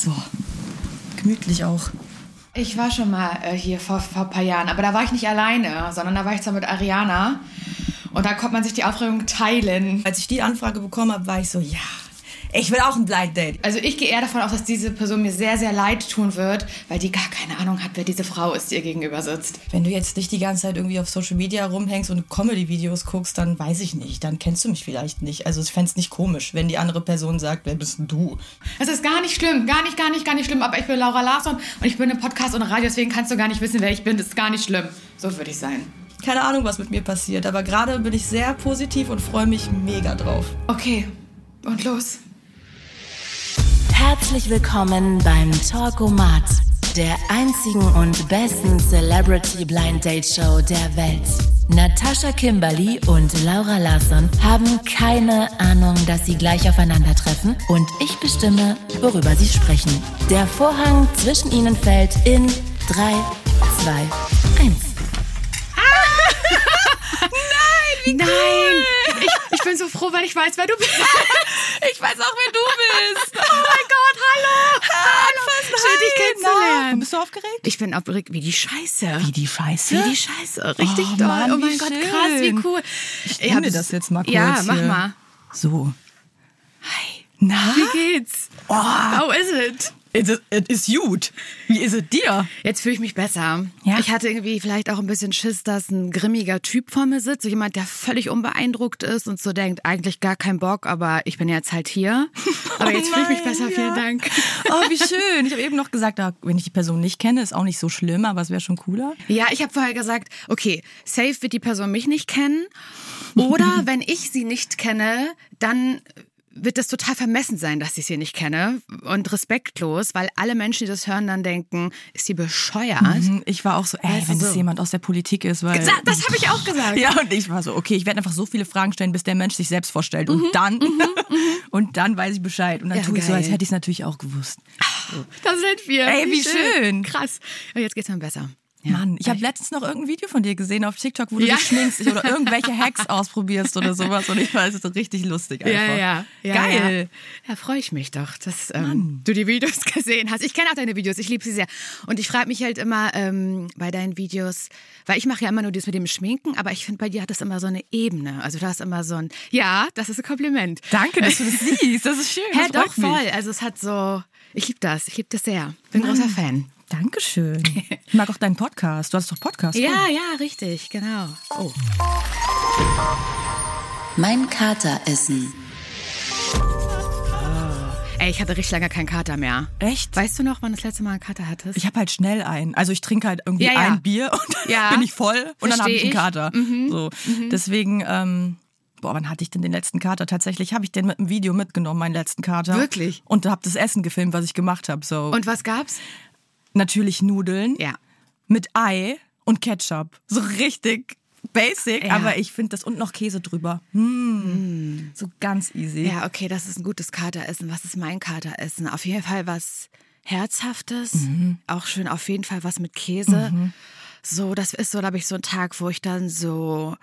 So, gemütlich auch. Ich war schon mal äh, hier vor, vor ein paar Jahren, aber da war ich nicht alleine, sondern da war ich zwar mit Ariana. Und da konnte man sich die Aufregung teilen. Als ich die Anfrage bekommen habe, war ich so, ja, ich will auch ein Blind Date. Also ich gehe eher davon aus, dass diese Person mir sehr, sehr leid tun wird, weil die gar keine Ahnung hat, wer diese Frau ist, die ihr gegenüber sitzt. Wenn du jetzt nicht die ganze Zeit irgendwie auf Social Media rumhängst und Comedy-Videos guckst, dann weiß ich nicht. Dann kennst du mich vielleicht nicht. Also ich fände es nicht komisch, wenn die andere Person sagt, wer bist denn du? Es ist gar nicht schlimm, gar nicht, gar nicht, gar nicht schlimm. Aber ich bin Laura Larsson und ich bin im Podcast und Radio, deswegen kannst du gar nicht wissen, wer ich bin. Das ist gar nicht schlimm. So würde ich sein. Keine Ahnung, was mit mir passiert, aber gerade bin ich sehr positiv und freue mich mega drauf. Okay, und los. Herzlich willkommen beim Talkomat, der einzigen und besten Celebrity Blind Date Show der Welt. Natascha Kimberly und Laura Larsson haben keine Ahnung, dass sie gleich aufeinandertreffen und ich bestimme, worüber sie sprechen. Der Vorhang zwischen ihnen fällt in 3, 2, 1. Nein! Ich, ich bin so froh, weil ich weiß, wer du bist. Ich weiß auch, wer du bist. Oh mein Gott, hallo! Hallo! Schön, dich kennenzulernen. Bist du aufgeregt? Ich bin aufgeregt wie die Scheiße. Wie die Scheiße? Wie die Scheiße. Richtig Oh toll. Mann, oh wie mein Gott, schön. krass, wie cool. Ich nehme das jetzt mal kurz Ja, mach hier. mal. So. Hi. Na? Wie geht's? Oh, How is it? Es ist, es ist gut. Wie ist es dir? Jetzt fühle ich mich besser. Ja? Ich hatte irgendwie vielleicht auch ein bisschen Schiss, dass ein grimmiger Typ vor mir sitzt. So jemand, der völlig unbeeindruckt ist und so denkt, eigentlich gar kein Bock, aber ich bin jetzt halt hier. Aber jetzt fühle ich mich nein, besser. ja. Vielen Dank. Oh, wie schön. Ich habe eben noch gesagt, ah, wenn ich die Person nicht kenne, ist auch nicht so schlimm, aber es wäre schon cooler. Ja, ich habe vorher gesagt, okay, safe wird die Person mich nicht kennen. Oder wenn ich sie nicht kenne, dann wird es total vermessen sein, dass ich sie nicht kenne und respektlos, weil alle Menschen, die das hören, dann denken, ist sie bescheuert? Mhm, Ich war auch so, ey, wenn so. das jemand aus der Politik ist, weil... Sa- Das habe ich auch gesagt. Ja, und ich war so, okay, ich werde einfach so viele Fragen stellen, bis der Mensch sich selbst vorstellt. Und dann, und dann weiß ich Bescheid. Und dann Ja, tue ich so, geil. als hätte ich es natürlich auch gewusst. Da sind wir. Ey, wie schön. Krass. Ja, jetzt geht's mir besser. Ja. Mann, ich habe letztens noch irgendein Video von dir gesehen auf TikTok, wo du Ja. dich schminkst oder irgendwelche Hacks ausprobierst oder sowas. Und ich fand es so richtig lustig Ja, einfach. ja, ja. Geil. Ja, ja freue ich mich doch, dass ähm, du die Videos gesehen hast. Ich kenne auch deine Videos, ich liebe sie sehr. Und ich frage mich halt immer ähm, bei deinen Videos, weil ich mache ja immer nur das mit dem Schminken, aber ich finde, bei dir hat das immer so eine Ebene. Also du hast immer so ein, ja, das ist ein Kompliment. Danke, dass du das siehst. Das ist schön. Das doch, mich. voll. Also es hat so, ich liebe das, ich liebe das sehr. Bin großer Fan. Dankeschön. Ich mag auch deinen Podcast. Du hast doch Podcast. Ja, ja, richtig, genau. Oh. Mein Kater essen. Ey, ich hatte richtig lange keinen Kater mehr. Echt? Weißt du noch, wann du das letzte Mal einen Kater hattest? Ich habe halt schnell einen. Also ich trinke halt irgendwie Ja, ja. ein Bier und dann Ja. bin ich voll und dann habe ich Versteh einen ich. Mhm. Kater. So. Deswegen, ähm, boah, wann hatte ich denn den letzten Kater? Tatsächlich habe ich den mit einem Video mitgenommen, meinen letzten Kater. Wirklich? Und habe das Essen gefilmt, was ich gemacht habe. So. Und was gab's? Natürlich Nudeln Ja. mit Ei und Ketchup. So richtig basic, Ja. aber ich finde das und noch Käse drüber. Mm. So ganz easy. Ja, okay, das ist ein gutes Kateressen. Was ist mein Kateressen? Auf jeden Fall was Herzhaftes. Auch schön auf jeden Fall was mit Käse. So, das ist so, glaube ich, so ein Tag, wo ich dann so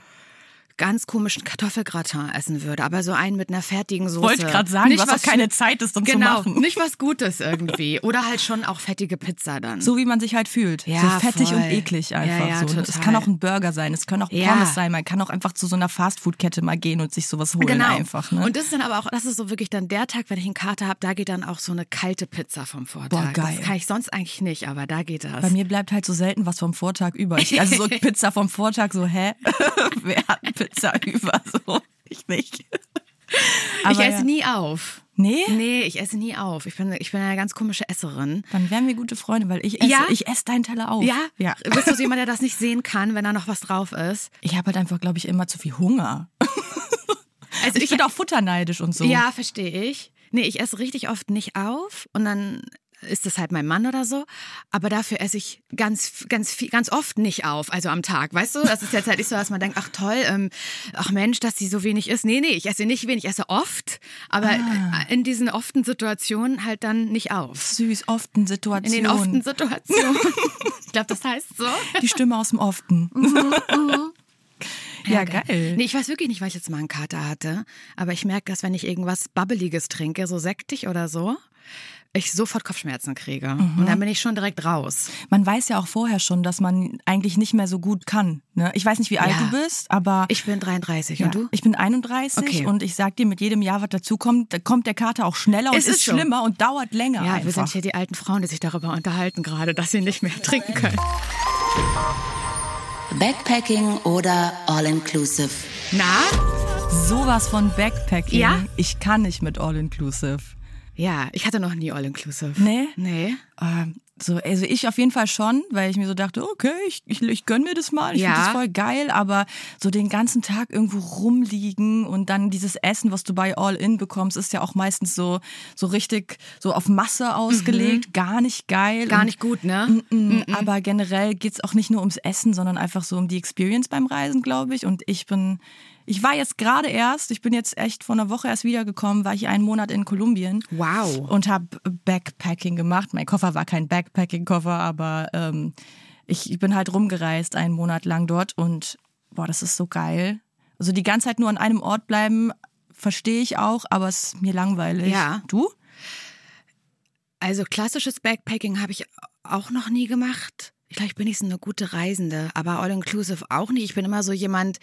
ganz komischen Kartoffelgratin essen würde, aber so einen mit einer fertigen Soße. Wollte gerade sagen, Nicht was auch keine Zeit, das dann genau, zu machen. nicht was Gutes irgendwie. Oder halt schon auch fettige Pizza dann. So wie man sich halt fühlt. Ja, so fettig voll. und eklig einfach. Ja, ja, so. Es kann auch ein Burger sein, es können auch Ja. Pommes sein, man kann auch einfach zu so einer Fastfood-Kette mal gehen und sich sowas holen Genau. einfach. Ne? Und das ist dann aber auch, das ist so wirklich dann der Tag, wenn ich einen Kater habe, da geht dann auch so eine kalte Pizza vom Vortag. Boah, geil. Das kann ich sonst eigentlich nicht, aber da geht das. Bei mir bleibt halt so selten was vom Vortag über. Ich, also so Pizza vom Vortag, so, hä? Wer hat Pizza über? So, ich nicht. ich Aber esse ja. nie auf. Nee? Nee, ich esse nie auf. Ich bin, ich bin eine ganz komische Esserin. Dann wären wir gute Freunde, weil ich esse, Ja? ich esse deinen Teller auf. Ja? ja. Bist du so jemand, der das nicht sehen kann, wenn da noch was drauf ist? Ich habe halt einfach, glaube ich, immer zu viel Hunger. Also Ich bin auch futterneidisch und so. Ja, verstehe ich. Nee, ich esse richtig oft nicht auf und dann ist das halt mein Mann oder so. Aber dafür esse ich ganz, ganz viel, ganz oft nicht auf, also am Tag. Weißt du, das ist jetzt halt nicht so, dass man denkt, ach toll, ähm, ach Mensch, dass sie so wenig isst. Nee, nee, ich esse nicht wenig, ich esse oft, aber Ah. in diesen often Situationen halt dann nicht auf. Süß, often In Situation. den often Situationen. ich glaube, das heißt so. Die Stimme aus dem Often. ja, geil. Nee, ich weiß wirklich nicht, weil ich jetzt mal einen Kater hatte. Aber ich merke, dass wenn ich irgendwas Babbeliges trinke, so sektig oder so, ich sofort Kopfschmerzen kriege. Und dann bin ich schon direkt raus. Man weiß ja auch vorher schon, dass man eigentlich nicht mehr so gut kann. Ne? Ich weiß nicht, wie alt Ja. du bist, aber Ich bin 33 ja, und du? ich bin 31 Okay. und ich sag dir, mit jedem Jahr, was dazukommt, da kommt der Kater auch schneller und Ist ist, es so? schlimmer und dauert länger. Ja, einfach. wir sind hier die alten Frauen, die sich darüber unterhalten gerade, dass sie nicht mehr trinken können. Backpacking oder All-Inclusive? Na? Sowas von Backpacking. Ja? Ich kann nicht mit All-Inclusive. Ja, ich hatte noch nie All-Inclusive. Nee? Nee. Ähm, so, also ich auf jeden Fall schon, weil ich mir so dachte, okay, ich, ich, ich gönn mir das mal, ich Ja. finde das voll geil, aber so den ganzen Tag irgendwo rumliegen und dann dieses Essen, was du bei All In bekommst, ist ja auch meistens so, so richtig so auf Masse ausgelegt, gar nicht geil. Mhm. Gar und- nicht gut, ne? Mm, Aber generell geht's auch nicht nur ums Essen, sondern einfach so um die Experience beim Reisen, glaube ich. Und ich bin, ich war jetzt gerade erst, ich bin jetzt echt vor einer Woche erst wiedergekommen, war ich einen Monat in Kolumbien Wow. und habe Backpacking gemacht. Mein Koffer war kein Backpacking-Koffer, aber ähm, ich, ich bin halt rumgereist einen Monat lang dort und boah, das ist so geil. Also die ganze Zeit nur an einem Ort bleiben, verstehe ich auch, aber es ist mir langweilig. Ja. Du? Also klassisches Backpacking habe ich auch noch nie gemacht. Vielleicht bin ich so eine gute Reisende, aber All-Inclusive auch nicht. Ich bin immer so jemand,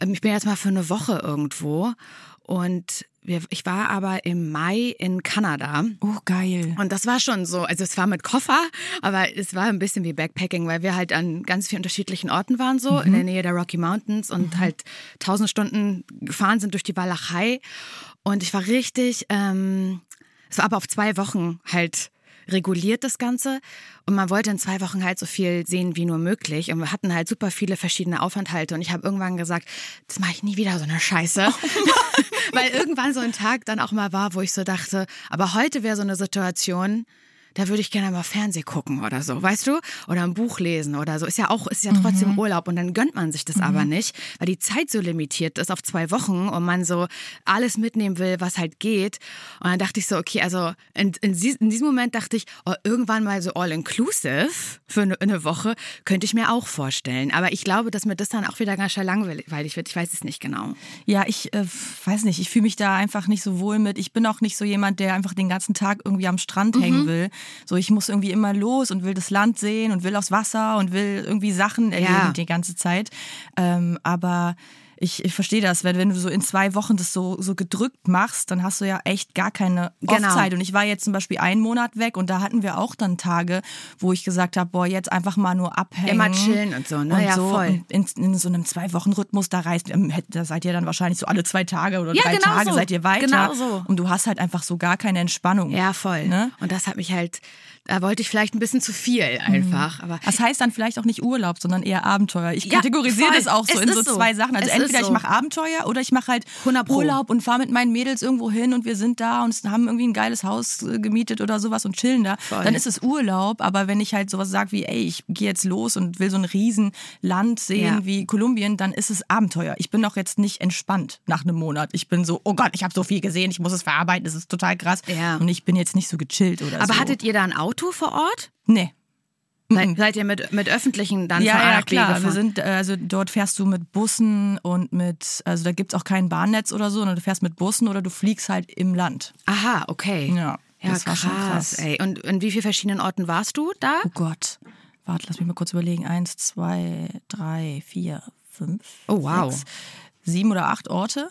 ich bin jetzt mal für eine Woche irgendwo und ich war aber im Mai in Kanada. Oh, geil. Und das war schon so, also es war mit Koffer, aber es war ein bisschen wie Backpacking, weil wir halt an ganz vielen unterschiedlichen Orten waren, so in der Nähe der Rocky Mountains und halt tausend Stunden gefahren sind durch die Walachei. Und ich war richtig, ähm, es war aber auf zwei Wochen halt reguliert das Ganze. Und man wollte in zwei Wochen halt so viel sehen wie nur möglich. Und wir hatten halt super viele verschiedene Aufenthalte. Und ich habe irgendwann gesagt, das mache ich nie wieder so eine Scheiße, weil irgendwann so ein Tag dann auch mal war, wo ich so dachte, aber heute wäre so eine Situation, da würde ich gerne mal Fernseh gucken oder so, weißt du? Oder ein Buch lesen oder so. Ist ja auch, ist ja trotzdem Urlaub und dann gönnt man sich das aber nicht, weil die Zeit so limitiert ist auf zwei Wochen und man so alles mitnehmen will, was halt geht. Und dann dachte ich so, okay, also in, in, in diesem Moment dachte ich, oh, irgendwann mal so all-inclusive für eine, eine Woche könnte ich mir auch vorstellen. Aber ich glaube, dass mir das dann auch wieder ganz schön langweilig wird. Ich weiß es nicht genau. Ja, ich äh, weiß nicht, ich fühle mich da einfach nicht so wohl mit. Ich bin auch nicht so jemand, der einfach den ganzen Tag irgendwie am Strand Mhm. hängen will. So, ich muss irgendwie immer los und will das Land sehen und will aufs Wasser und will irgendwie Sachen erleben Ja. die ganze Zeit. Ähm, aber ich, ich verstehe das, wenn, wenn du so in zwei Wochen das so, so gedrückt machst, dann hast du ja echt gar keine Genau. Off-Zeit. Und ich war jetzt zum Beispiel einen Monat weg und da hatten wir auch dann Tage, wo ich gesagt habe, boah, jetzt einfach mal nur abhängen. Immer chillen und so, ne? Und Ja, so voll. In, in so einem Zwei-Wochen-Rhythmus da reist, ähm, da seid ihr dann wahrscheinlich so alle zwei Tage oder Ja, drei genau Tage so. seid ihr weiter. Genau so. Und du hast halt einfach so gar keine Entspannung. Ja, voll. Ne? Und das hat mich halt, da wollte ich vielleicht ein bisschen zu viel einfach. Aber Das heißt dann vielleicht auch nicht Urlaub, sondern eher Abenteuer. Ich kategorisiere das auch so Es in so so. zwei Sachen. Also Es entweder ich so. mache Abenteuer oder ich mache halt 100 Pro. Urlaub und fahre mit meinen Mädels irgendwo hin und wir sind da und haben irgendwie ein geiles Haus äh, gemietet oder sowas und chillen da. Voll. Dann ist es Urlaub, aber wenn ich halt sowas sage wie, ey, ich gehe jetzt los und will so ein riesen Land sehen Ja. wie Kolumbien, dann ist es Abenteuer. Ich bin doch jetzt nicht entspannt nach einem Monat. Ich bin so, oh Gott, ich habe so viel gesehen, ich muss es verarbeiten, das ist total krass. Ja. Und ich bin jetzt nicht so gechillt oder so. Aber hattet ihr da ein Auto vor Ort? Nee. Seid, seid ihr mit, mit öffentlichen dann Ja, von A ja, nach B klar. Wir gefahren? sind, äh, also dort fährst du mit Bussen und mit, also da gibt's auch kein Bahnnetz oder so, sondern du fährst mit Bussen oder du fliegst halt im Land. Aha, okay. Ja, ja das war krass, schon krass. Ey. Und in wie vielen verschiedenen Orten warst du da? Oh Gott. Warte, lass mich mal kurz überlegen. Eins, zwei, drei, vier, fünf. Oh, wow. Sechs, sieben oder acht Orte.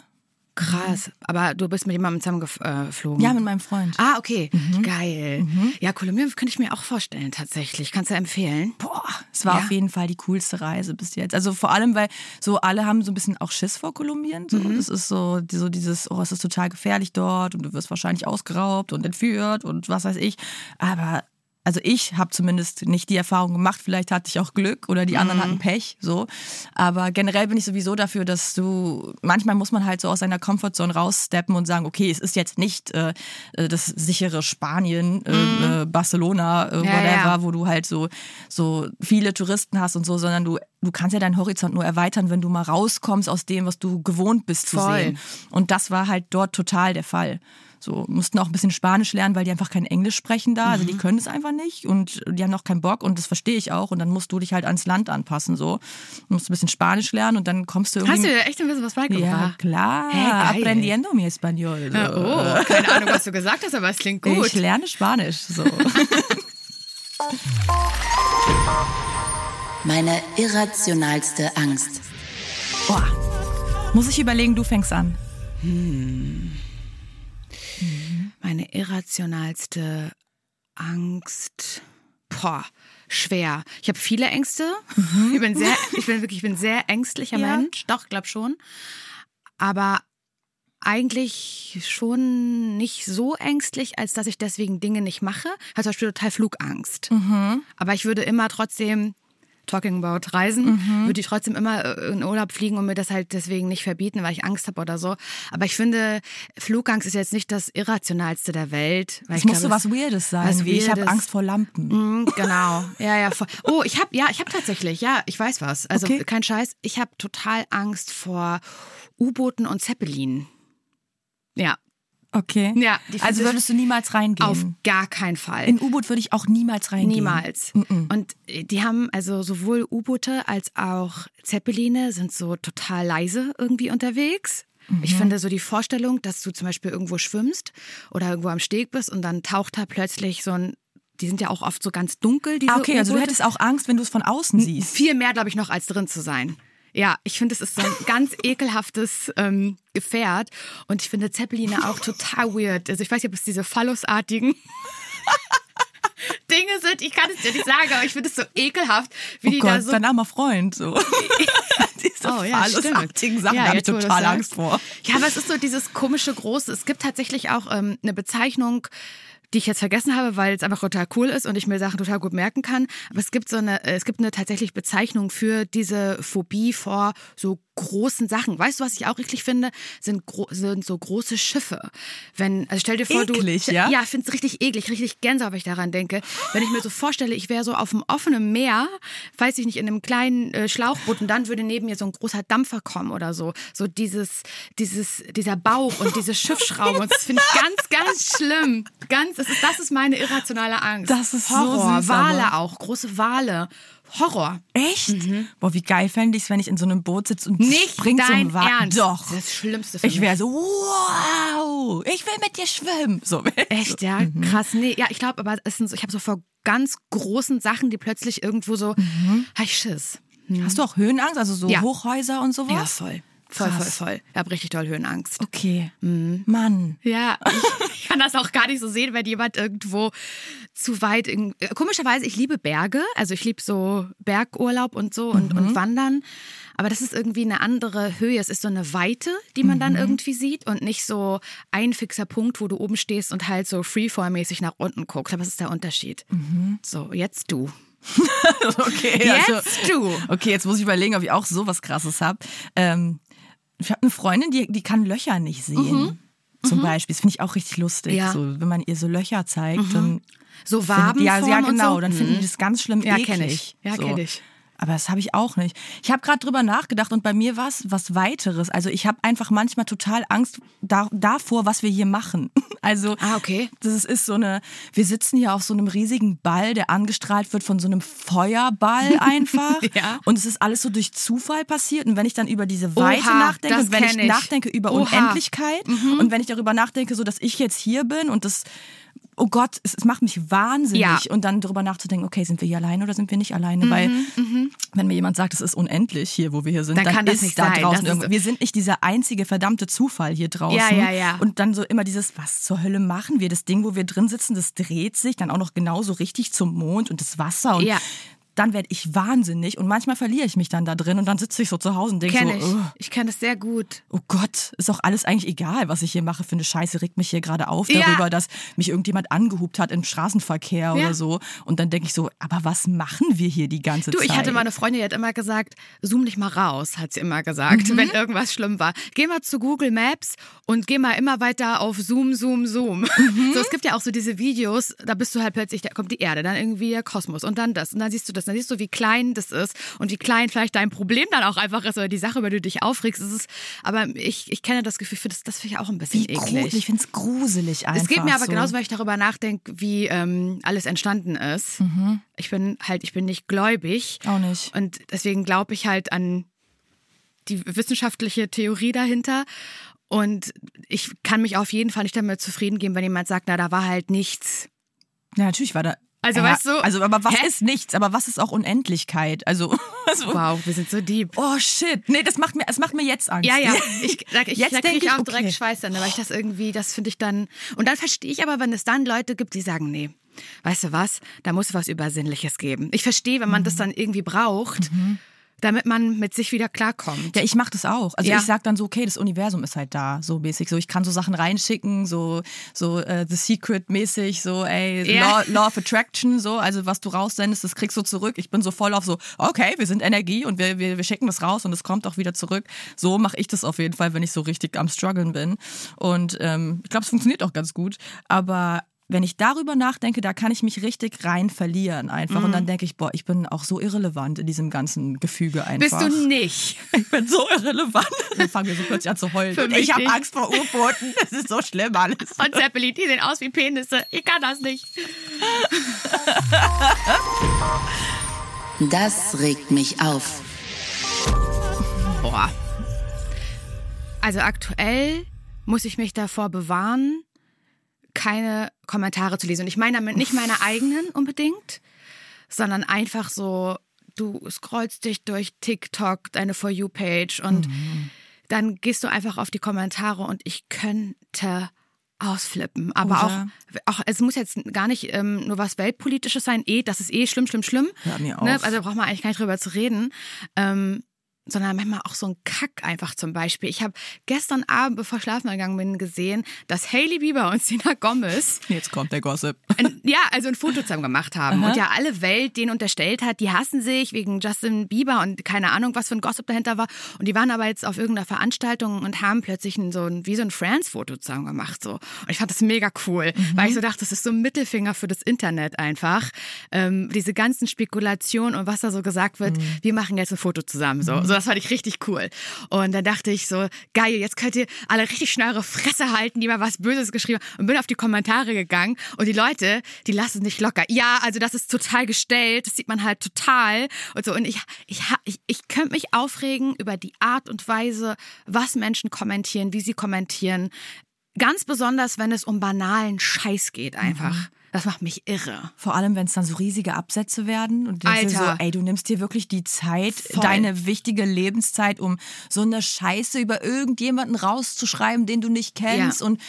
Krass. Aber du bist mit jemandem zusammengeflogen? Ja, mit meinem Freund. Ah, okay. Geil. Ja, Kolumbien könnte ich mir auch vorstellen, tatsächlich. Kannst du empfehlen? Boah, es war Ja. auf jeden Fall die coolste Reise bis jetzt. Also vor allem, weil so alle haben so ein bisschen auch Schiss vor Kolumbien. So. Mhm. Das ist so, so dieses, oh, es ist total gefährlich dort und du wirst wahrscheinlich ausgeraubt und entführt und was weiß ich. Aber also ich habe zumindest nicht die Erfahrung gemacht. Vielleicht hatte ich auch Glück oder die Mhm. anderen hatten Pech. So, aber generell bin ich sowieso dafür, dass du manchmal muss man halt so aus seiner Comfortzone raussteppen und sagen, okay, es ist jetzt nicht äh, äh, das sichere Spanien, äh, äh, Barcelona, äh, Mhm. Ja, whatever, ja. wo du halt so, so viele Touristen hast und so, sondern du du kannst ja deinen Horizont nur erweitern, wenn du mal rauskommst aus dem, was du gewohnt bist zu Voll. sehen. Und das war halt dort total der Fall. So, mussten auch ein bisschen Spanisch lernen, weil die einfach kein Englisch sprechen da. Also die können es einfach nicht und die haben noch keinen Bock und das verstehe ich auch. Und dann musst du dich halt ans Land anpassen. So. Du musst ein bisschen Spanisch lernen und dann kommst du irgendwie. Hast du dir echt ein bisschen was ja, beigebracht? klar. Hä, geil. Aprendiendo mi español. So. Ja, oh, keine Ahnung, was du gesagt hast, aber es klingt gut. Ich lerne Spanisch. So. Meine irrationalste Angst. Boah. Muss ich überlegen, du fängst an. Meine irrationalste Angst. Boah, schwer. Ich habe viele Ängste. Ich bin sehr, ich bin wirklich, ich bin sehr ängstlicher Ja. Mensch. Doch, glaub schon. Aber eigentlich schon nicht so ängstlich, als dass ich deswegen Dinge nicht mache. Ich habe zum Beispiel total Flugangst. Aber ich würde immer trotzdem, talking about Reisen, würde ich trotzdem immer äh, in Urlaub fliegen und mir das halt deswegen nicht verbieten, weil ich Angst habe oder so. Aber ich finde, Flugangst ist jetzt nicht das Irrationalste der Welt. Weil Es ich muss glaube, so was Weirdes sein, was wie ich habe. Angst vor Lampen. Mm, genau. Ja, ja. Voll. Oh, ich habe ja, ich habe tatsächlich, ja, ich weiß was. Also Okay. kein Scheiß, ich habe total Angst vor U-Booten und Zeppelin. Ja, Okay. Ja, also würdest du niemals reingehen? auf gar keinen Fall. In U-Boot würde ich auch niemals reingehen. Niemals. Und äh, die haben also sowohl U-Boote als auch Zeppeline sind so total leise irgendwie unterwegs. Mhm. Ich finde so die Vorstellung, dass du zum Beispiel irgendwo schwimmst oder irgendwo am Steg bist und dann taucht da plötzlich so ein, die sind ja auch oft so ganz dunkel, diese Ah, okay, also du hättest auch Angst, wenn du es von außen siehst. Viel mehr, glaube ich, noch als drin zu sein. Ja, ich finde, es ist so ein ganz ekelhaftes ähm, Gefährt. Und ich finde Zeppeline auch total weird. Also ich weiß nicht, ob es diese phallusartigen Dinge sind. Ich kann es dir nicht sagen, aber ich finde es so ekelhaft, wie Oh die da Gott, so dein armer Freund. So. Diese Oh ja, stimmt. phallusartigen Sachen, da habe ich total Angst vor. Ja, aber es ist so dieses komische Große. Es gibt tatsächlich auch ähm, eine Bezeichnung, die ich jetzt vergessen habe, weil es einfach total cool ist und ich mir Sachen total gut merken kann. Aber es gibt so eine, äh, es gibt eine tatsächlich Bezeichnung für diese Phobie vor so großen Sachen. Weißt du, was ich auch richtig finde? Sind, sind so große Schiffe. Wenn, also stell dir vor, Eklig, du. ja? Ja, ich finde es richtig eklig, richtig Gänsehaut, wenn ich daran denke. Wenn ich mir so vorstelle, ich wäre so auf dem offenen Meer, weiß ich nicht, in einem kleinen äh, Schlauchboot und dann würde neben mir so ein großer Dampfer kommen oder so. So dieses, dieses, dieser Bauch und diese Schiffsschraube. Und das finde ich ganz, ganz schlimm. Ganz, das ist, das ist meine irrationale Angst. Das ist so Horror. süß, Wale aber- auch, große Wale. Horror. Echt? Boah, wie geil fände ich es, wenn ich in so einem Boot sitze und Mhm. Nicht springt so ein Wal. Ernst. Doch. Das ist das Schlimmste für Ich wäre so, wow, ich will mit dir schwimmen. So. Echt, ja, Mhm. krass. Nee, ja, ich glaube, aber es sind so, ich habe so vor ganz großen Sachen, die plötzlich irgendwo so, Mhm. hab ich Schiss. Hast du auch Höhenangst, also so Ja. Hochhäuser und sowas? Ja, voll. Voll, voll, Krass. voll. Ich habe richtig doll Höhenangst. Okay. Mhm. Mann. Ja, ich, kann das auch gar nicht so sehen, wenn jemand irgendwo zu weit. In, komischerweise, ich liebe Berge. Also ich liebe so Bergurlaub und so und, Mhm. und Wandern. Aber das ist irgendwie eine andere Höhe. Es ist so eine Weite, die man Mhm. dann irgendwie sieht und nicht so ein fixer Punkt, wo du oben stehst und halt so freefall-mäßig nach unten guckst. Aber das ist der Unterschied. Mhm. So, jetzt du. Okay, Jetzt du. Okay, jetzt muss ich überlegen, ob ich auch sowas krasses habe. Ähm, ich habe eine Freundin, die, die kann Löcher nicht sehen. Zum Beispiel. Das finde ich auch richtig lustig. Mhm. Ja. Mhm. So, wenn man ihr so Löcher zeigt, dann. So Wabenform Ja, ja, genau. so? Dann finden die Mhm. das ganz schlimm Ja, eklig. kenn ich. Ja, so. kenn ich. Aber das habe ich auch nicht. Ich habe gerade drüber nachgedacht und bei mir war es was weiteres. Also ich habe einfach manchmal total Angst da, davor, was wir hier machen. Also Ah, okay. das ist, so eine, wir sitzen hier auf so einem riesigen Ball, der angestrahlt wird von so einem Feuerball einfach. Ja. Und es ist alles so durch Zufall passiert. Und wenn ich dann über diese Weite Oha, nachdenke und wenn ich, ich. nachdenke über Oha. Mhm. Unendlichkeit und wenn ich darüber nachdenke, so dass ich jetzt hier bin und das Oh Gott, es, es macht mich wahnsinnig. Ja. Und dann darüber nachzudenken, okay, sind wir hier alleine oder sind wir nicht alleine? Weil wenn mir jemand sagt, es ist unendlich hier, wo wir hier sind, Dann dann, kann das ist nicht da sein. draußen Das irgendwo. Wir sind nicht dieser einzige verdammte Zufall hier draußen. Ja, ja, ja. Und dann so immer dieses, was zur Hölle machen wir? Das Ding, wo wir drin sitzen, das dreht sich dann auch noch genauso richtig zum Mond und das Wasser. Und Ja. Dann werde ich wahnsinnig und manchmal verliere ich mich dann da drin und dann sitze ich so zu Hause und denke Kenn so, ich. "Ugh, Ich kenne das sehr gut. oh Gott, ist auch alles eigentlich egal, was ich hier mache für eine Scheiße, regt mich hier gerade auf Ja. darüber, dass mich irgendjemand angehupt hat im Straßenverkehr Ja. oder so. Und dann denke ich so, aber was machen wir hier die ganze Du, Zeit? ich hatte mal eine Freundin, die hat immer gesagt, zoom dich mal raus, hat sie immer gesagt, Mhm. wenn irgendwas schlimm war. Geh mal zu Google Maps und geh mal immer weiter auf Zoom, Zoom, Zoom. Mhm. So, es gibt ja auch so diese Videos, da bist du halt plötzlich, da kommt die Erde, dann irgendwie der Kosmos und dann das und dann siehst du das. dann siehst du, wie klein das ist und wie klein vielleicht dein Problem dann auch einfach ist oder die Sache, über die du dich aufregst. Es ist, aber ich, ich kenne das Gefühl, für das, das finde ich auch ein bisschen Wie eklig. gruselig. Ich finde es gruselig einfach. Es geht mir aber so. genauso, weil ich darüber nachdenke, wie ähm, alles entstanden ist. Ich bin halt, ich bin nicht gläubig. Auch nicht. Und deswegen glaube ich halt an die wissenschaftliche Theorie dahinter. Und ich kann mich auf jeden Fall nicht damit zufrieden geben, wenn jemand sagt, na, da war halt nichts. Ja, natürlich war da. Also, ja, weißt du, Also, aber was hä? ist nichts? Aber was ist auch Unendlichkeit? Also, also Wow, wir sind so deep. oh shit. Nee, das macht mir, das macht mir jetzt Angst. Ja, ja. Ich, da, ich, Jetzt da krieg denke ich ich, auch direkt okay. Schweiß dann, weil ich das irgendwie, das finde ich dann. Und dann verstehe ich aber, wenn es dann Leute gibt, die sagen, nee, weißt du was, da muss es was Übersinnliches geben. Ich verstehe, wenn man das dann irgendwie braucht, damit man mit sich wieder klarkommt. Ja, ich mache das auch. Also Ja. ich sag dann so, okay, das Universum ist halt da, so mäßig. So, ich kann so Sachen reinschicken, so so äh, The Secret mäßig, so ey Ja. Law, Law of Attraction, so also was du raussendest, das kriegst du zurück. Ich bin so voll auf so, okay, wir sind Energie und wir wir, wir schicken das raus und es kommt auch wieder zurück. So mache ich das auf jeden Fall, wenn ich so richtig am struggeln bin. Und ähm, ich glaube, es funktioniert auch ganz gut. Aber wenn ich darüber nachdenke, da kann ich mich richtig rein verlieren einfach. Mhm. Und dann denke ich, boah, ich bin auch so irrelevant in diesem ganzen Gefüge einfach. Bist du nicht? Ich bin so irrelevant. Dann fangen wir so plötzlich an zu heulen. Für Und mich ich habe. Angst vor U-Booten. Das ist so schlimm alles. Und Zeppelin, die sehen aus wie Penisse. Ich kann das nicht. Das regt mich auf. Boah. Also aktuell muss ich mich davor bewahren, keine Kommentare zu lesen. Und ich meine damit nicht meine eigenen unbedingt, sondern einfach so, du scrollst dich durch TikTok, deine For You-Page und dann gehst du einfach auf die Kommentare und ich könnte ausflippen. Aber Oder- auch, auch, es muss jetzt gar nicht ähm, nur was Weltpolitisches sein. Eh, das ist eh schlimm, schlimm, schlimm. Hör mir Ne? auf. Also da braucht man eigentlich gar nicht drüber zu reden. Ähm, sondern manchmal auch so ein Kack einfach zum Beispiel. Ich habe gestern Abend, bevor ich schlafen gegangen bin, gesehen, dass Hailey Bieber und Selena Gomez Jetzt kommt der Gossip. ein, ja, also ein Foto zusammen gemacht haben. Und ja, alle Welt denen unterstellt hat, die hassen sich wegen Justin Bieber und keine Ahnung, was für ein Gossip dahinter war. Und die waren aber jetzt auf irgendeiner Veranstaltung und haben plötzlich ein, so ein, wie so ein Friends-Foto zusammen gemacht. So. Und ich fand das mega cool, weil ich so dachte, das ist so ein Mittelfinger für das Internet einfach. Ähm, diese ganzen Spekulationen und was da so gesagt wird, wir machen jetzt ein Foto zusammen. So. So, das fand ich richtig cool. Und dann dachte ich so, geil, jetzt könnt ihr alle richtig schnell eure Fresse halten, die mal was Böses geschrieben haben. Und bin auf die Kommentare gegangen und die Leute, die lassen nicht locker. Ja, also das ist total gestellt, das sieht man halt total und so. Und ich, ich, ich, ich könnte mich aufregen über die Art und Weise, was Menschen kommentieren, wie sie kommentieren. Ganz besonders, wenn es um banalen Scheiß geht einfach. Das macht mich irre. Vor allem, wenn es dann so riesige Absätze werden und Alter. so, ey, du nimmst dir wirklich die Zeit, Voll. deine wichtige Lebenszeit, um so eine Scheiße über irgendjemanden rauszuschreiben, den du nicht kennst Ja. und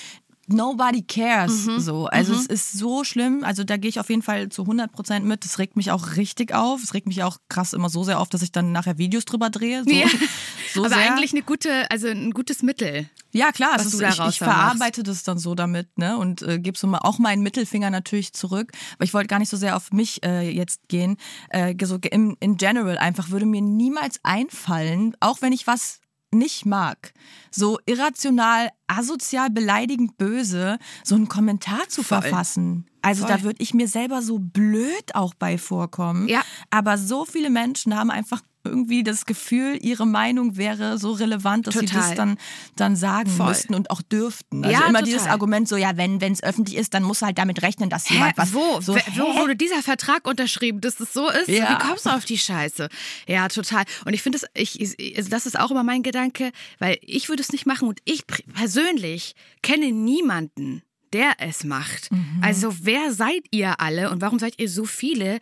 nobody cares. Mhm. So, also es ist so schlimm. Also da gehe ich auf jeden Fall zu 100 Prozent mit. Das regt mich auch richtig auf. Es regt mich auch krass immer so sehr auf, dass ich dann nachher Videos drüber drehe. So, Ja. so Aber sehr. eigentlich eine gute, also ein gutes Mittel. Ja, klar, es ist, ich, ich dann machst. verarbeite das dann so damit, ne? Und äh, gebe so mal auch meinen Mittelfinger natürlich zurück. Aber ich wollte gar nicht so sehr auf mich äh, jetzt gehen. Äh, so im, in general einfach würde mir niemals einfallen, auch wenn ich was nicht mag, so irrational, asozial, beleidigend böse, so einen Kommentar zu Voll. verfassen. Also Voll. da würde ich mir selber so blöd auch bei vorkommen. Ja. Aber so viele Menschen haben einfach irgendwie das Gefühl, ihre Meinung wäre so relevant, dass sie Total. das dann, dann sagen Voll. müssten und auch dürften. Also Ja, immer total. dieses Argument so, ja, wenn es öffentlich ist, dann muss halt damit rechnen, dass Hä, jemand was wo? so, wo wurde dieser Vertrag unterschrieben, dass das so ist? Ja. Wie kommst du auf die Scheiße? Ja, total. Und ich finde das, ich, also das ist auch immer mein Gedanke, weil ich würde es nicht machen und ich persönlich kenne niemanden, der es macht. Mhm. Also wer seid ihr alle und warum seid ihr so viele,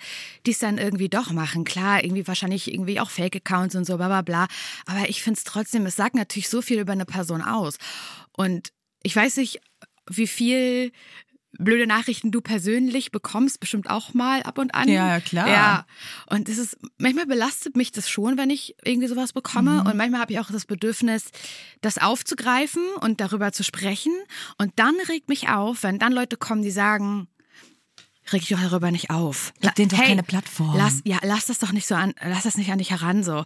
die es dann irgendwie doch machen? Klar, irgendwie wahrscheinlich irgendwie auch Fake-Accounts und so, bla bla bla. Aber ich finde es trotzdem, es sagt natürlich so viel über eine Person aus. Und ich weiß nicht, wie viel blöde Nachrichten du persönlich bekommst, bestimmt auch mal ab und an. Ja, ja, klar. Ja. Und es ist, manchmal belastet mich das schon, wenn ich irgendwie sowas bekomme. Und manchmal habe ich auch das Bedürfnis, das aufzugreifen und darüber zu sprechen. Und dann regt mich auf, wenn dann Leute kommen, die sagen, reg dich doch darüber nicht auf. Gib denen doch Hey, keine Plattform. Lass, ja, lass das doch nicht so an, lass das nicht an dich heran, so.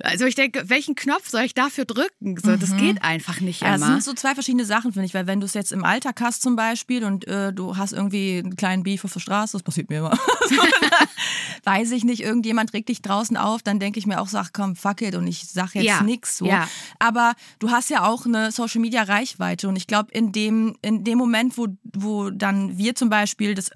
Also ich denke, welchen Knopf soll ich dafür drücken? So, das geht einfach nicht Ja, das immer. sind so zwei verschiedene Sachen, finde ich, weil wenn du es jetzt im Alltag hast zum Beispiel und äh, du hast irgendwie einen kleinen Beef auf der Straße, das passiert mir immer, weiß ich nicht, irgendjemand regt dich draußen auf, dann denke ich mir auch ach komm, fuck it und ich sag jetzt Ja, nix so. ja. Aber du hast ja auch eine Social Media Reichweite und ich glaube, in dem, in dem Moment, wo, wo dann wir zum Beispiel das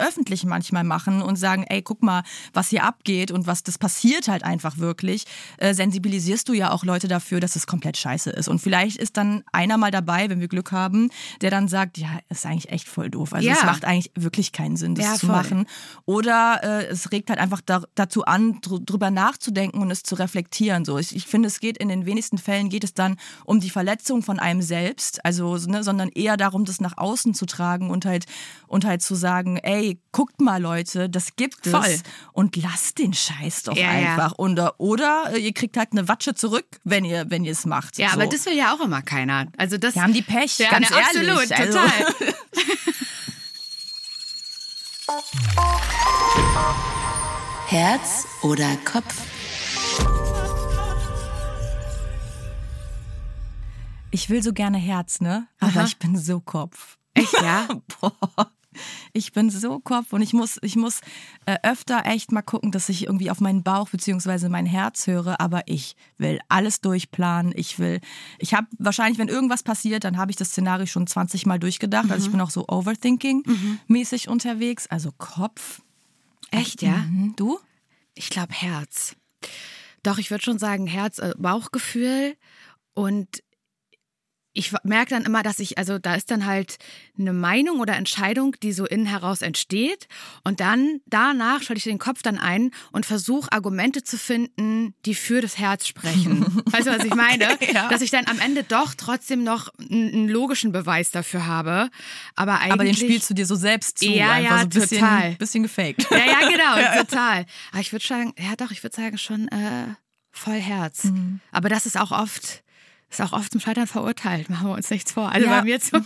öffentlich manchmal machen und sagen, ey, guck mal, was hier abgeht und was das passiert halt einfach wirklich, äh, sensibilisierst du ja auch Leute dafür, dass es komplett scheiße ist. Und vielleicht ist dann einer mal dabei, wenn wir Glück haben, der dann sagt, ja, ist eigentlich echt voll doof. Also Ja. es macht eigentlich wirklich keinen Sinn, das Ja, zu voll. machen. Oder äh, es regt halt einfach da, dazu an, dr drüber nachzudenken und es zu reflektieren. So, ich, ich finde, es geht in den wenigsten Fällen geht es dann um die Verletzung von einem selbst, also ne, sondern eher darum, das nach außen zu tragen und halt und halt zu sagen, ey, guckt mal, Leute, das gibt es Voll. und lasst den Scheiß doch Ja, ja. einfach. Oder, oder äh, ihr kriegt halt eine Watsche zurück, wenn ihr wenn ihr es macht. Ja, so. aber das will ja auch immer keiner. Also das Wir haben die Pech, ja, ganz ne, ehrlich. Absolut, Also- total. Herz oder Kopf? Ich will so gerne Herz, ne? Aber Aha. ich bin so Kopf. Echt, ja? Boah. Ich bin so Kopf und ich muss, ich muss äh, öfter echt mal gucken, dass ich irgendwie auf meinen Bauch beziehungsweise mein Herz höre. Aber ich will alles durchplanen. Ich will, ich habe wahrscheinlich, wenn irgendwas passiert, dann habe ich das Szenario schon 20 Mal durchgedacht. Also ich bin auch so Overthinking-mäßig unterwegs. Also Kopf. Echt, ja? Mhm. Du? Ich glaube Herz. Doch, ich würde schon sagen Herz, äh, Bauchgefühl und ich merke dann immer, dass ich, also da ist dann halt eine Meinung oder Entscheidung, die so innen heraus entsteht. Und dann danach schalte ich den Kopf dann ein und versuche Argumente zu finden, die für das Herz sprechen. weißt du, was ich meine? Okay, ja. Dass ich dann am Ende doch trotzdem noch einen, logischen Beweis dafür habe. Aber eigentlich. Aber den spielst du dir so selbst zu. Ja, ja, so ein bisschen, total. bisschen gefaked. Ja, ja, genau, total. Aber ich würde sagen, ja doch, ich würde sagen schon äh, voll Herz. Mhm. Aber das ist auch oft, ist auch oft zum Scheitern verurteilt. Machen wir uns nichts vor. Also Ja. bei mir zum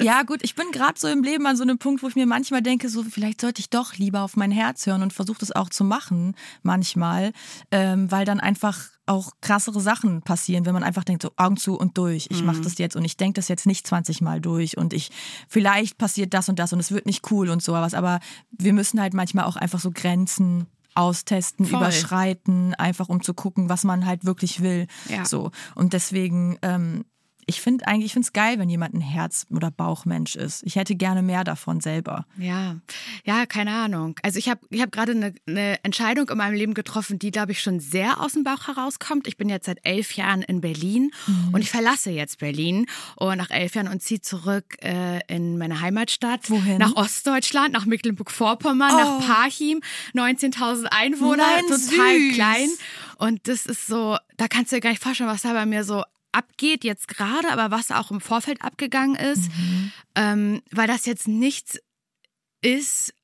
Ja, gut, ich bin gerade so im Leben an so einem Punkt, wo ich mir manchmal denke, so vielleicht sollte ich doch lieber auf mein Herz hören und versuche das auch zu machen, manchmal, ähm, weil dann einfach auch krassere Sachen passieren, wenn man einfach denkt, so Augen zu und durch, ich mache das jetzt und ich denke das jetzt nicht 20 Mal durch und ich, vielleicht passiert das und das und es wird nicht cool und sowas, aber wir müssen halt manchmal auch einfach so Grenzen austesten, Voll. überschreiten, einfach um zu gucken, was man halt wirklich will. Ja. So. Und deswegen, ähm, ich finde eigentlich, ich finde es geil, wenn jemand ein Herz- oder Bauchmensch ist. Ich hätte gerne mehr davon selber. Ja, ja, keine Ahnung. Also ich habe ich hab gerade eine, eine Entscheidung in meinem Leben getroffen, die, glaube ich, schon sehr aus dem Bauch herauskommt. Ich bin jetzt seit elf Jahren in Berlin Mhm. und ich verlasse jetzt Berlin und nach elf Jahren und ziehe zurück äh, in meine Heimatstadt. Wohin? Nach Ostdeutschland, nach Mecklenburg-Vorpommern, nach Parchim, 19.000 Einwohner, Nein, total süß. klein. Und das ist so, da kannst du dir gar nicht vorstellen, was da bei mir so abgeht jetzt gerade, aber was auch im Vorfeld abgegangen ist, ähm, weil das jetzt nichts ist,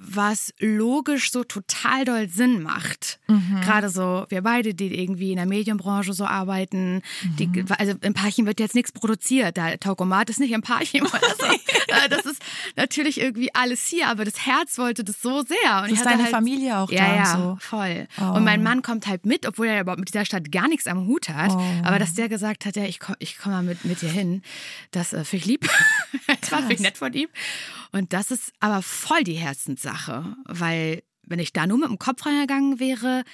was logisch so total doll Sinn macht. Gerade so, wir beide, die irgendwie in der Medienbranche so arbeiten, die, also im Parchim wird jetzt nichts produziert. Der Taukomat ist nicht im Parchim oder so. Äh, das ist natürlich irgendwie alles hier, aber das Herz wollte das so sehr. Und Das ich ist deine halt, Familie auch ja, da ja, so. voll. Oh. Und mein Mann kommt halt mit, obwohl er überhaupt mit dieser Stadt gar nichts am Hut hat. Oh. Aber dass der gesagt hat, ja, ich komme ich komm mal mit, mit dir hin, das äh, finde ich lieb. das war finde ich nett von ihm. Und das ist aber voll die Herzenssache, weil wenn ich da nur mit dem Kopf reingegangen wäre,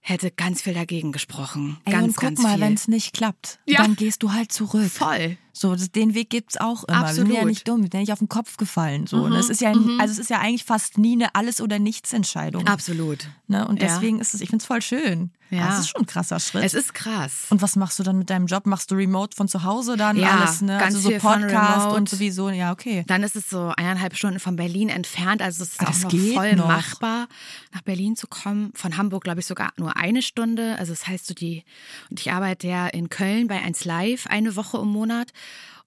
hätte ganz viel dagegen gesprochen. Ey, ganz, und guck ganz mal, wenn es nicht klappt, Ja. dann gehst du halt zurück. Voll. So, den Weg gibt's auch immer. Wir sind ja Absolut. Mhm, nicht dumm, wir sind ja nicht auf den Kopf gefallen. So. Und es ist ja, also es ist ja eigentlich fast nie eine Alles- oder Nichts-Entscheidung. Absolut. Ne? Und Ja. deswegen ist es, ich finde es voll schön. Ja. Das ist schon ein krasser Schritt. Es ist krass. und was machst du dann mit deinem Job? Machst du remote von zu Hause dann Ja, alles, ne? ganz also so Podcast und sowieso, ja, okay. Dann ist es so eineinhalb Stunden von Berlin entfernt, also es ist Ah, auch das noch geht voll noch. machbar, nach Berlin zu kommen. Von Hamburg, glaube ich, sogar nur eine Stunde. Also das heißt so die, und ich arbeite ja in Köln bei 1 Live eine Woche im Monat.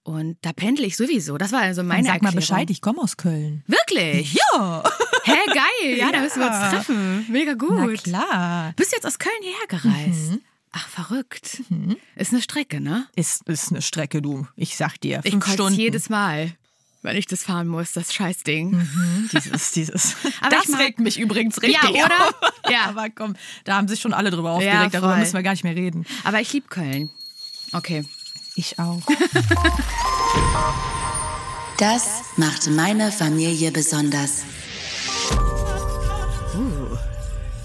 Und da pendle ich sowieso. Das war also meine Dann sag mal Erklärung. Bescheid, ich komme aus Köln. Wirklich? Ja, Hä, geil. Ja, da müssen wir uns treffen. Mega gut. na klar. Bist du jetzt aus Köln hierher gereist? Ach, verrückt. Ist eine Strecke, ne? Ist, ist eine Strecke, du. Ich sag dir. Ich Stunden. jedes Mal, wenn ich das fahren muss, das Scheißding. Dieses, dieses. Aber das mag- regt mich übrigens richtig Ja, oder? auf. Ja. Aber komm, da haben sich schon alle drüber Ja, aufgeregt, darüber voll. müssen wir gar nicht mehr reden. Aber ich liebe Köln. Okay. Ich auch. Das macht meine Familie besonders.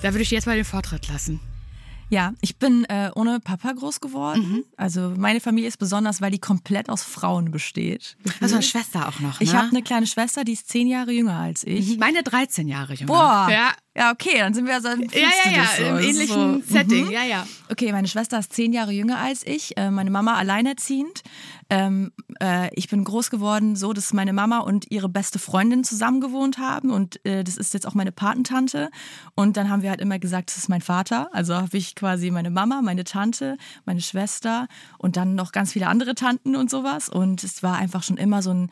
Da würde ich dir jetzt mal den Vortritt lassen. Ja, ich bin äh, ohne Papa groß geworden. Also meine Familie ist besonders, weil die komplett aus Frauen besteht. Also eine Schwester auch noch, ne? Ich habe eine kleine Schwester, die ist zehn Jahre jünger als ich. Meine 13 Jahre jünger. Boah. Ja, Ja, okay, dann sind wir also ja, ja, ja so. im ähnlichen so, Setting. mhm. Ja, ja. Okay, meine Schwester ist zehn Jahre jünger als ich. Äh, meine Mama alleinerziehend. Ähm, äh, ich bin groß geworden so, dass meine Mama und ihre beste Freundin zusammen gewohnt haben. Und äh, das ist jetzt auch meine Patentante. Und dann haben wir halt immer gesagt, das ist mein Vater. Also habe ich quasi meine Mama, meine Tante, meine Schwester und dann noch ganz viele andere Tanten und sowas. Und es war einfach schon immer so ein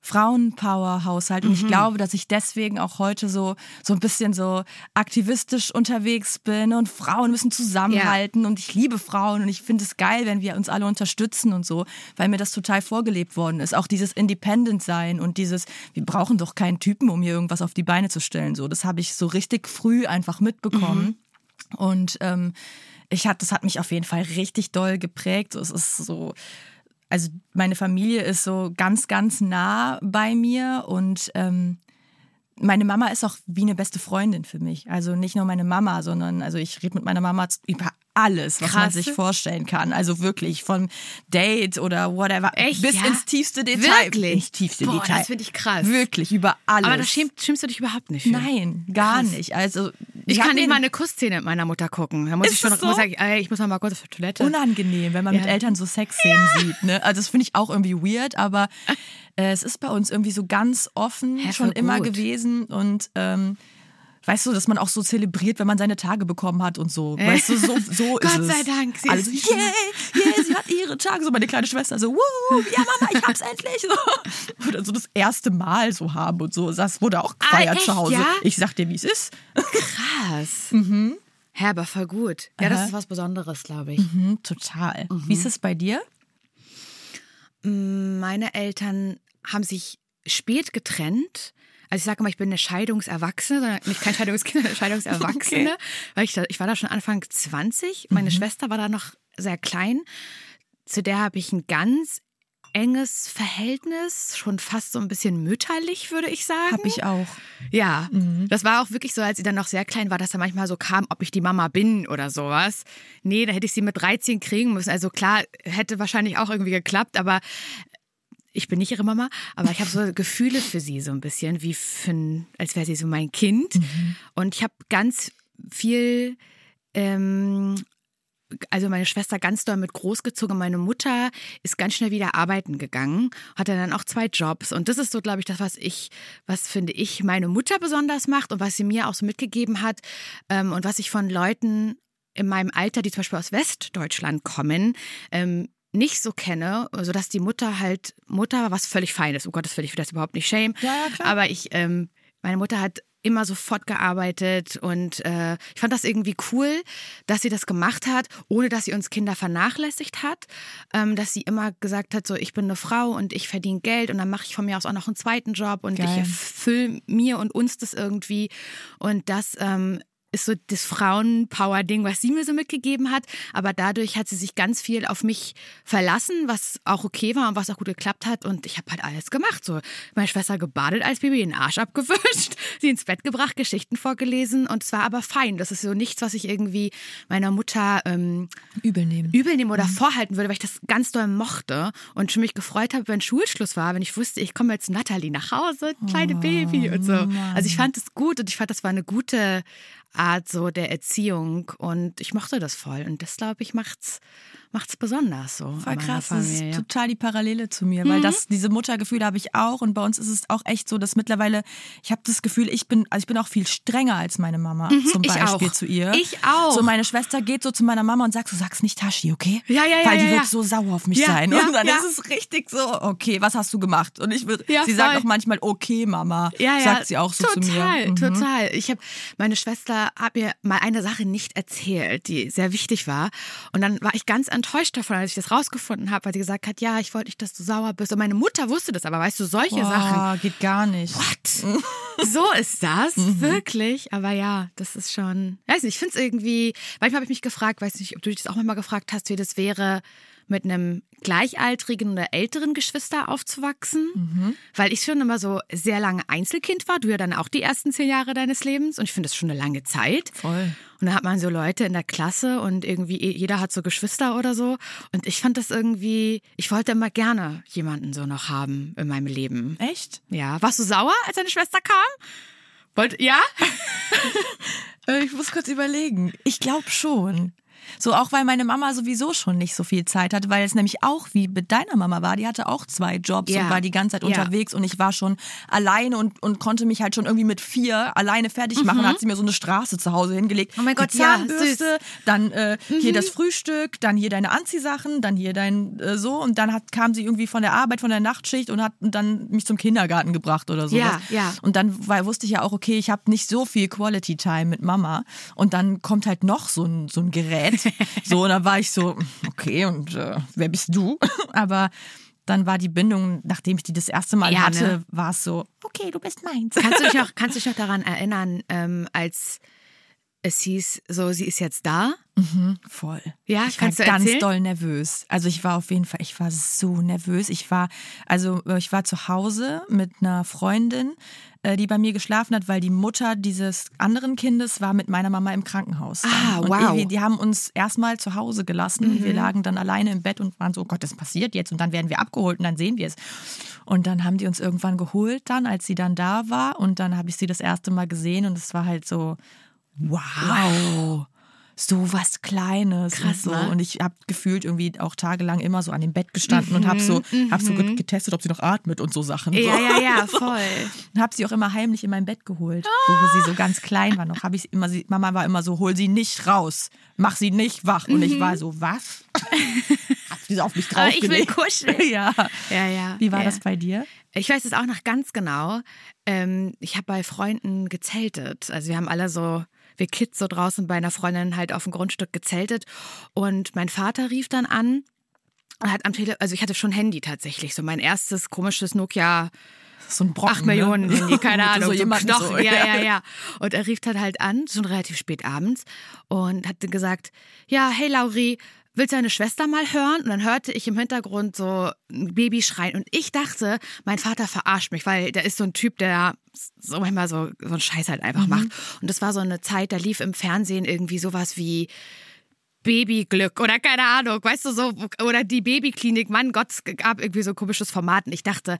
Frauenpower-Haushalt. Und ich glaube, dass ich deswegen auch heute so, so ein bisschen so aktivistisch unterwegs bin und Frauen müssen zusammenhalten und ich liebe Frauen und ich finde es geil, wenn wir uns alle unterstützen und so, weil mir das total vorgelebt worden ist. Auch dieses Independent sein und dieses, wir brauchen doch keinen Typen, um hier irgendwas auf die Beine zu stellen. So, das habe ich so richtig früh einfach mitbekommen. Und ähm, ich hat, das hat mich auf jeden Fall richtig doll geprägt. Es ist so, also meine Familie ist so ganz, ganz nah bei mir und ähm, meine Mama ist auch wie eine beste Freundin für mich. Also nicht nur meine Mama, sondern also ich rede mit meiner Mama über alles, was man Krass. sich vorstellen kann. Also wirklich von Date oder whatever Echt, bis ja? ins tiefste Detail. Wirklich? Ins tiefste Boah, Detail. das finde ich krass. Wirklich über alles. Aber da schämt, schämst du dich überhaupt nicht für. Nein, gar Krass. nicht. Also Ich hab kann nicht mal eine Kussszene mit meiner Mutter gucken. Da muss Ist ich schon so? muss sagen, ey, ich muss mal kurz auf die Toilette. unangenehm, wenn man mit Ja. Eltern so Sexszenen sieht. Ne? Also das finde ich auch irgendwie weird, aber äh, es ist bei uns irgendwie so ganz offen Hä, schon immer gut. gewesen und ähm, weißt du, dass man auch so zelebriert, wenn man seine Tage bekommen hat und so. Weißt du, so, so ist Gott sei Dank, sie Alle ist yeah, yeah, sie hat ihre Tage. So meine kleine Schwester so, wuhu, ja Mama, ich hab's endlich. So. Oder so das erste Mal so haben und so. Das wurde auch gefeiert echt, zu Hause. ja? Ich sag dir, wie es ist. Krass. Mhm. Hä, aber voll gut. Ja, das Aha. ist was Besonderes, glaube ich. Hm, total. Wie ist es bei dir? Meine Eltern haben sich spät getrennt. Also ich sage mal, ich bin eine Scheidungserwachsene, sondern nicht kein Scheidungskind, eine Scheidungserwachsene. Weil ich, da, ich war da schon Anfang 20. Meine Schwester war da noch sehr klein. Zu der habe ich ein ganz enges Verhältnis, schon fast so ein bisschen mütterlich, würde ich sagen. Hab ich auch. Ja, das war auch wirklich so, als sie dann noch sehr klein war, dass da manchmal so kam, ob ich die Mama bin oder sowas. Nee, da hätte ich sie mit 13 kriegen müssen. Also klar, hätte wahrscheinlich auch irgendwie geklappt, aber ich bin nicht ihre Mama, aber ich habe so Gefühle für sie so ein bisschen, wie für ein, als wäre sie so mein Kind. Und ich habe ganz viel ähm, also meine Schwester ganz doll mit großgezogen. Meine Mutter ist ganz schnell wieder arbeiten gegangen, hatte dann auch zwei Jobs. Und das ist so, glaube ich, das, was ich, was finde ich meine Mutter besonders macht und was sie mir auch so mitgegeben hat ähm, und was ich von Leuten in meinem Alter, die zum Beispiel aus Westdeutschland kommen, ähm, nicht so kenne, sodass die Mutter halt, Mutter war was völlig Feines, um Gottes Willen, ich will das überhaupt nicht shame. Ja, ja, klar. Aber ich, ähm, meine Mutter hat immer sofort gearbeitet und äh, ich fand das irgendwie cool, dass sie das gemacht hat, ohne dass sie uns Kinder vernachlässigt hat, ähm, dass sie immer gesagt hat, so ich bin eine Frau und ich verdiene Geld und dann mache ich von mir aus auch noch einen zweiten Job und Geil. ich erfülle mir und uns das irgendwie und das ähm, ist so das Frauen-Power-Ding, was sie mir so mitgegeben hat. Aber dadurch hat sie sich ganz viel auf mich verlassen, was auch okay war und was auch gut geklappt hat. Und ich habe halt alles gemacht. So, meine Schwester gebadet als Baby, den Arsch abgewischt, sie ins Bett gebracht, Geschichten vorgelesen. Und es war aber fein. Das ist so nichts, was ich irgendwie meiner Mutter ähm, Übel nehmen. übel nehmen oder vorhalten würde, weil ich das ganz doll mochte und schon mich gefreut habe, wenn Schulschluss war, wenn ich wusste, ich komme jetzt zu Nathalie nach Hause, kleine Baby und so. Also ich fand es gut und ich fand, das war eine gute Art so der Erziehung. Und ich mochte das voll. Und das glaube ich macht's macht's besonders so. Voll an krass, das ist. Mhm. total die Parallele zu mir, weil das diese Muttergefühle habe ich auch und bei uns ist es auch echt so, dass mittlerweile ich habe das Gefühl, ich bin also ich bin auch viel strenger als meine Mama zum Mhm, ich Beispiel auch. zu ihr. Ich auch. So meine Schwester geht so zu meiner Mama und sagt, so sag's nicht Tashi, okay? Ja, ja, ja, Weil die ja, wird ja. so sauer auf mich Ja, sein und dann ist es richtig so, okay, was hast du gemacht? Und ich Ja, sie sagt auch manchmal okay, Mama, Ja, ja, sagt sie auch so total, zu mir. Mhm. Total, Ich habe meine Schwester hat mir mal eine Sache nicht erzählt, die sehr wichtig war, und dann war ich ganz enttäuscht davon, als ich das rausgefunden habe, weil sie gesagt hat, ja, ich wollte nicht, dass du sauer bist. Und meine Mutter wusste das, aber weißt du, solche Sachen. Boah, geht gar nicht. What? so ist das, Mhm. wirklich. Aber ja, das ist schon. Weiß nicht, ich finde es irgendwie. Manchmal habe ich mich gefragt, weiß nicht, ob du dich das auch manchmal gefragt hast, wie das wäre, mit einem gleichaltrigen oder älteren Geschwister aufzuwachsen, Mhm. weil ich schon immer so sehr lange Einzelkind war. Du ja dann auch die ersten zehn Jahre deines Lebens und ich finde das schon eine lange Zeit. Voll. Und da hat man so Leute in der Klasse und irgendwie eh, jeder hat so Geschwister oder so. Und ich fand das irgendwie, ich wollte immer gerne jemanden so noch haben in meinem Leben. Echt? Ja, warst du sauer, als deine Schwester kam? Wollt, ja? Äh, Ich muss kurz überlegen. Ich glaube schon. So auch weil meine Mama sowieso schon nicht so viel Zeit hatte, weil es nämlich auch wie mit deiner Mama war. Die hatte auch zwei Jobs Ja. und war die ganze Zeit Ja. unterwegs und ich war schon alleine und, und konnte mich halt schon irgendwie mit vier alleine fertig machen. Hat sie mir so eine Straße zu Hause hingelegt. Mhm. Oh mein Gott, Die ja, Zahnbürste, dann äh, hier das Frühstück, dann hier deine Anziehsachen, dann hier dein äh, so und dann hat, kam sie irgendwie von der Arbeit, von der Nachtschicht und hat dann mich zum Kindergarten gebracht oder sowas. Ja, ja. Und dann weil, wusste ich ja auch, okay, ich habe nicht so viel Quality Time mit Mama. Und dann kommt halt noch so ein, so ein Gerät. So, und da war ich so, okay, und äh, wer bist du? Aber dann war die Bindung, nachdem ich die das erste Mal Ja, hatte, ne? war es so, okay, du bist meins. Kannst du dich noch, kannst du dich noch daran erinnern, ähm, als es hieß, so, sie ist jetzt da? Voll. Ja, ich war ganz erzählen? doll nervös. Also ich war auf jeden Fall, ich war so nervös. Ich war, also äh, ich war zu Hause mit einer Freundin, äh, die bei mir geschlafen hat, weil die Mutter dieses anderen Kindes war mit meiner Mama im Krankenhaus. dann. Ah, und wow. Mhm. die haben uns erstmal zu Hause gelassen. Wir lagen dann alleine im Bett und waren so, oh Gott, das passiert jetzt und dann werden wir abgeholt und dann sehen wir es. Und dann haben die uns irgendwann geholt dann, als sie dann da war und dann habe ich sie das erste Mal gesehen und es war halt so, wow. So was Kleines Krass, und so. ne? Und ich habe gefühlt irgendwie auch tagelang immer so an dem Bett gestanden und habe so, hab so get- getestet, ob sie noch atmet und so Sachen. Mhm, Ja, so. ja, ja, voll. Und habe sie auch immer heimlich in mein Bett geholt, wo sie so ganz klein war noch. Habe ich immer, sie, Mama war immer so, hol sie nicht raus, mach sie nicht wach. Und ich war so, was? Hat sie so auf mich Mhm. ich will draufgelegt. kuscheln. ja. Ja, ja. Wie war ja. das bei dir? Ich weiß es auch noch ganz genau. Ähm, ich habe bei Freunden gezeltet. Also wir haben alle so, wir Kids so draußen bei einer Freundin halt auf dem Grundstück gezeltet. Und mein Vater rief dann an und hat am Telefon, also ich hatte schon Handy tatsächlich, so mein erstes komisches Nokia So ein Brocken, 8 Millionen ne? Handy, keine Ahnung, so, Knochen. so, ja, ja, ja. Und er rief dann halt an, schon relativ spät abends, und hat dann gesagt, ja, hey Lauri, willst du deine Schwester mal hören? Und dann hörte ich im Hintergrund so ein Baby schreien. Und ich dachte, mein Vater verarscht mich, weil der ist so ein Typ, der so manchmal so, so einen Scheiß halt einfach macht. Und das war so eine Zeit, da lief im Fernsehen irgendwie sowas wie Babyglück oder keine Ahnung, weißt du so, oder die Babyklinik, Mann Gott, es gab irgendwie so ein komisches Format und ich dachte,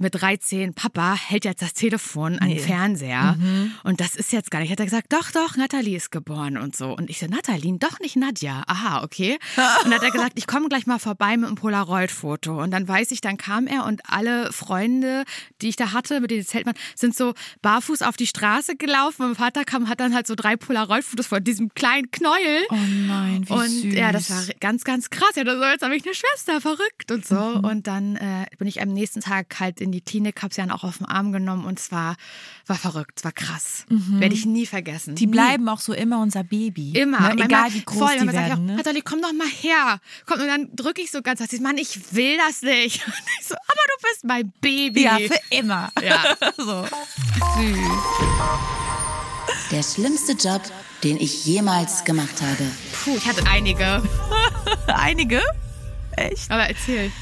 mit 13, Papa hält jetzt das Telefon an den Fernseher und das ist jetzt gar nicht. Hat er gesagt, doch, doch, Nathalie ist geboren und so. Und ich so, Nathalie, doch nicht Nadja. Aha, okay. Und dann hat er gesagt, ich komme gleich mal vorbei mit einem Polaroid-Foto. Und dann weiß ich, dann kam er und alle Freunde, die ich da hatte, mit denen Zelt waren, sind so barfuß auf die Straße gelaufen. Mein Vater kam, hat dann halt so drei Polaroid-Fotos von diesem kleinen Knäuel. Oh nein, wie Und süß. ja, das war ganz, ganz krass. Ja, so, jetzt habe ich eine Schwester, verrückt und so. Mhm. Und dann äh, bin ich am nächsten Tag halt in die Klinik, habe sie dann auch auf den Arm genommen und es war, war verrückt, es war krass. Werde ich nie vergessen. Mhm. Die nie. bleiben auch so immer unser Baby. Immer. Ne? Egal wie groß voll, die werden. auch, Ne? Nathalie, komm doch mal her. Komm, und dann drücke ich so ganz fest, Mann, ich will das nicht. Und ich so, aber du bist mein Baby. Ja, für immer. Ja. so. Der schlimmste Job, den ich jemals gemacht habe. Puh, ich hatte einige. Einige? Echt? Aber erzähl.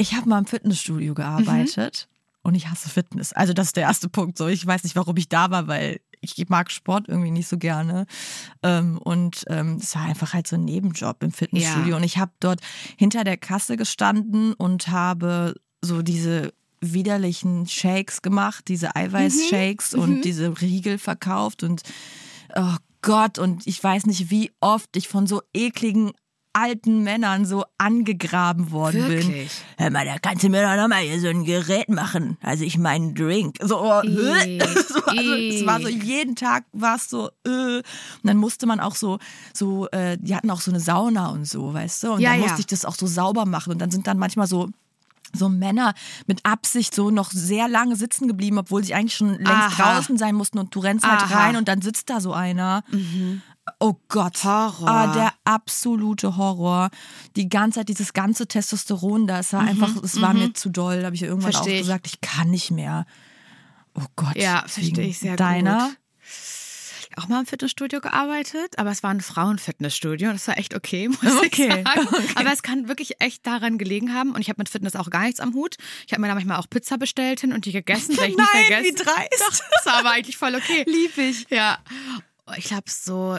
Ich habe mal im Fitnessstudio gearbeitet und ich hasse Fitness. Also das ist der erste Punkt. So, ich weiß nicht, warum ich da war, weil ich mag Sport irgendwie nicht so gerne. Ähm, und ähm, es war einfach halt so ein Nebenjob im Fitnessstudio. Ja. Und ich habe dort hinter der Kasse gestanden und habe so diese widerlichen Shakes gemacht, diese Eiweißshakes und diese Riegel verkauft und oh Gott, und ich weiß nicht, wie oft ich von so ekligen alten Männern so angegraben worden bin. Wirklich? Hör mal, da kannst du mir doch nochmal hier so ein Gerät machen. Also ich meine Drink. So, oh, so, also, es war so ih. jeden Tag war es so, äh. Und dann musste man auch so, so, äh, die hatten auch so eine Sauna und so, weißt du? Und Ja, dann ja. musste ich das auch so sauber machen. Und dann sind dann manchmal so so Männer mit Absicht so noch sehr lange sitzen geblieben, obwohl sie eigentlich schon längst Aha. draußen sein mussten und du rennst halt Aha. Mhm. rein und dann sitzt da so einer. Oh Gott. Horror. Ah, der absolute Horror. Die ganze Zeit, dieses ganze Testosteron da, es war einfach, es war mir zu doll. Da habe ich irgendwann Mhm. Versteh auch ich. gesagt, ich kann nicht mehr. Oh Gott. Ja, verstehe ich sehr Deiner? gut. auch mal im Fitnessstudio gearbeitet, aber es war ein Frauenfitnessstudio und das war echt okay, muss Okay. ich sagen. Aber es kann wirklich echt daran gelegen haben und ich habe mit Fitness auch gar nichts am Hut. Ich habe mir da manchmal auch Pizza bestellt hin und die gegessen, weil ich Nein, vergessen. wie dreist. Doch, das war aber eigentlich voll okay. Lieb ich. Ja. Ich glaube, so,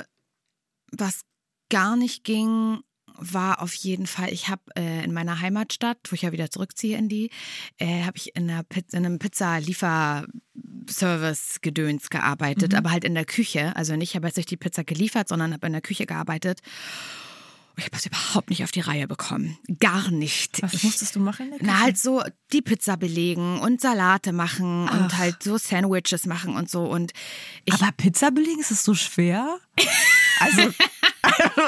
was gar nicht ging, war auf jeden Fall, ich habe äh, in meiner Heimatstadt, wo ich ja wieder zurückziehe in die, äh, habe ich in, einer Piz in einem Pizza-Lieferservice-Gedöns gearbeitet, aber halt in der Küche. Also nicht, ich habe jetzt nicht die Pizza geliefert, sondern habe in der Küche gearbeitet. Und ich habe das überhaupt nicht auf die Reihe bekommen. Gar nicht. Was ich, musstest du machen? na, halt so die Pizza belegen und Salate machen und Ach. halt so Sandwiches machen und so. Und ich, Aber Pizza belegen, ist das so schwer? Also,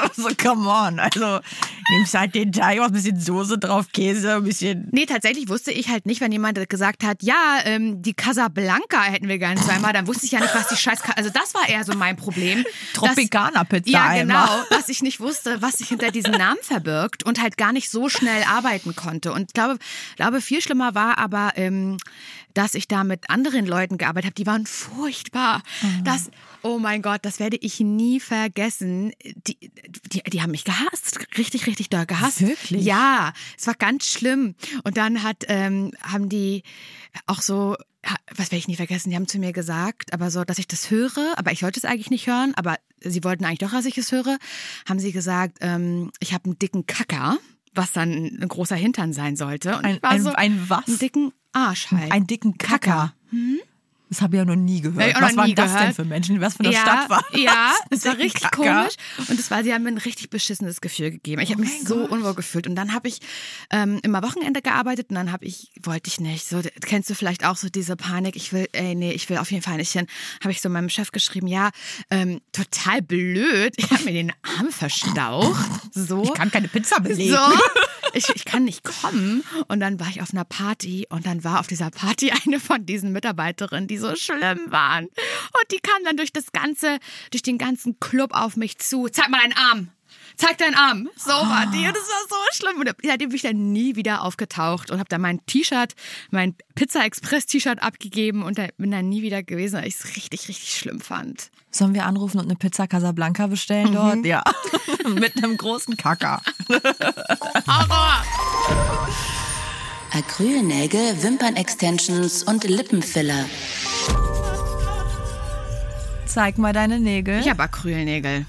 also come on. Also, nimmst halt den Teig, auch ein bisschen Soße drauf, Käse, ein bisschen. Nee, tatsächlich wusste ich halt nicht, wenn jemand gesagt hat, ja, ähm, die Casablanca hätten wir gerne zweimal, dann wusste ich ja nicht, was die Scheiß... Also das war eher so mein Problem. Tropicana-Pizza Ja, einmal. genau. Was ich nicht wusste, was sich hinter diesem Namen verbirgt und halt gar nicht so schnell arbeiten konnte. Und ich glaube, glaube viel schlimmer war aber, ähm, dass ich da mit anderen Leuten gearbeitet habe, die waren furchtbar. Das, oh mein Gott, das werde ich nie vergessen. Die, die, die haben mich gehasst, richtig, richtig doll gehasst. Wirklich? Ja, es war ganz schlimm. Und dann hat, ähm, haben die auch so, was werde ich nie vergessen, die haben zu mir gesagt, aber so, dass ich das höre, aber ich wollte es eigentlich nicht hören, aber sie wollten eigentlich doch, dass ich es höre, haben sie gesagt, ähm, ich habe einen dicken Kacker, was dann ein großer Hintern sein sollte. Und Ein- ich war ein- so, ein was? Einen dicken Arsch halt. Einen dicken Kacker. Das habe ich ja noch nie gehört. auch Was waren das denn gehört. für Menschen? Was für eine ja, Stadt war Ja, das? es war richtig Kacker. komisch. Und es war, sie haben mir ein richtig beschissenes Gefühl gegeben. Ich habe Oh mich mein so Gott. unwohl gefühlt. Und dann habe ich ähm, immer Wochenende gearbeitet und dann habe ich, wollte ich nicht. So, kennst du vielleicht auch so diese Panik? Ich will, ey, nee, ich will auf jeden Fall nicht hin. Habe ich so meinem Chef geschrieben, ja, ähm, total blöd. Ich habe mir den Arm verstaucht. So. Ich kann keine Pizza belegen. So, ich, ich kann nicht kommen. Und dann war ich auf einer Party und dann war auf dieser Party eine von diesen Mitarbeiterinnen, die so schlimm waren. Und die kam dann durch das ganze, durch den ganzen Club auf mich zu. Zeig mal deinen Arm. Zeig deinen Arm. So war die. Und das war so schlimm. Und seitdem bin ich dann nie wieder aufgetaucht und habe dann mein T-Shirt, mein Pizza Express T-Shirt abgegeben und da- bin dann nie wieder gewesen, weil ich es richtig, richtig schlimm fand. Sollen wir anrufen und eine Pizza Casablanca bestellen Mhm. dort? Ja. Mit einem großen Kacker. Acrylnägel, Wimpernextensions und Lippenfiller. Zeig mal deine Nägel. Ich habe Acrylnägel.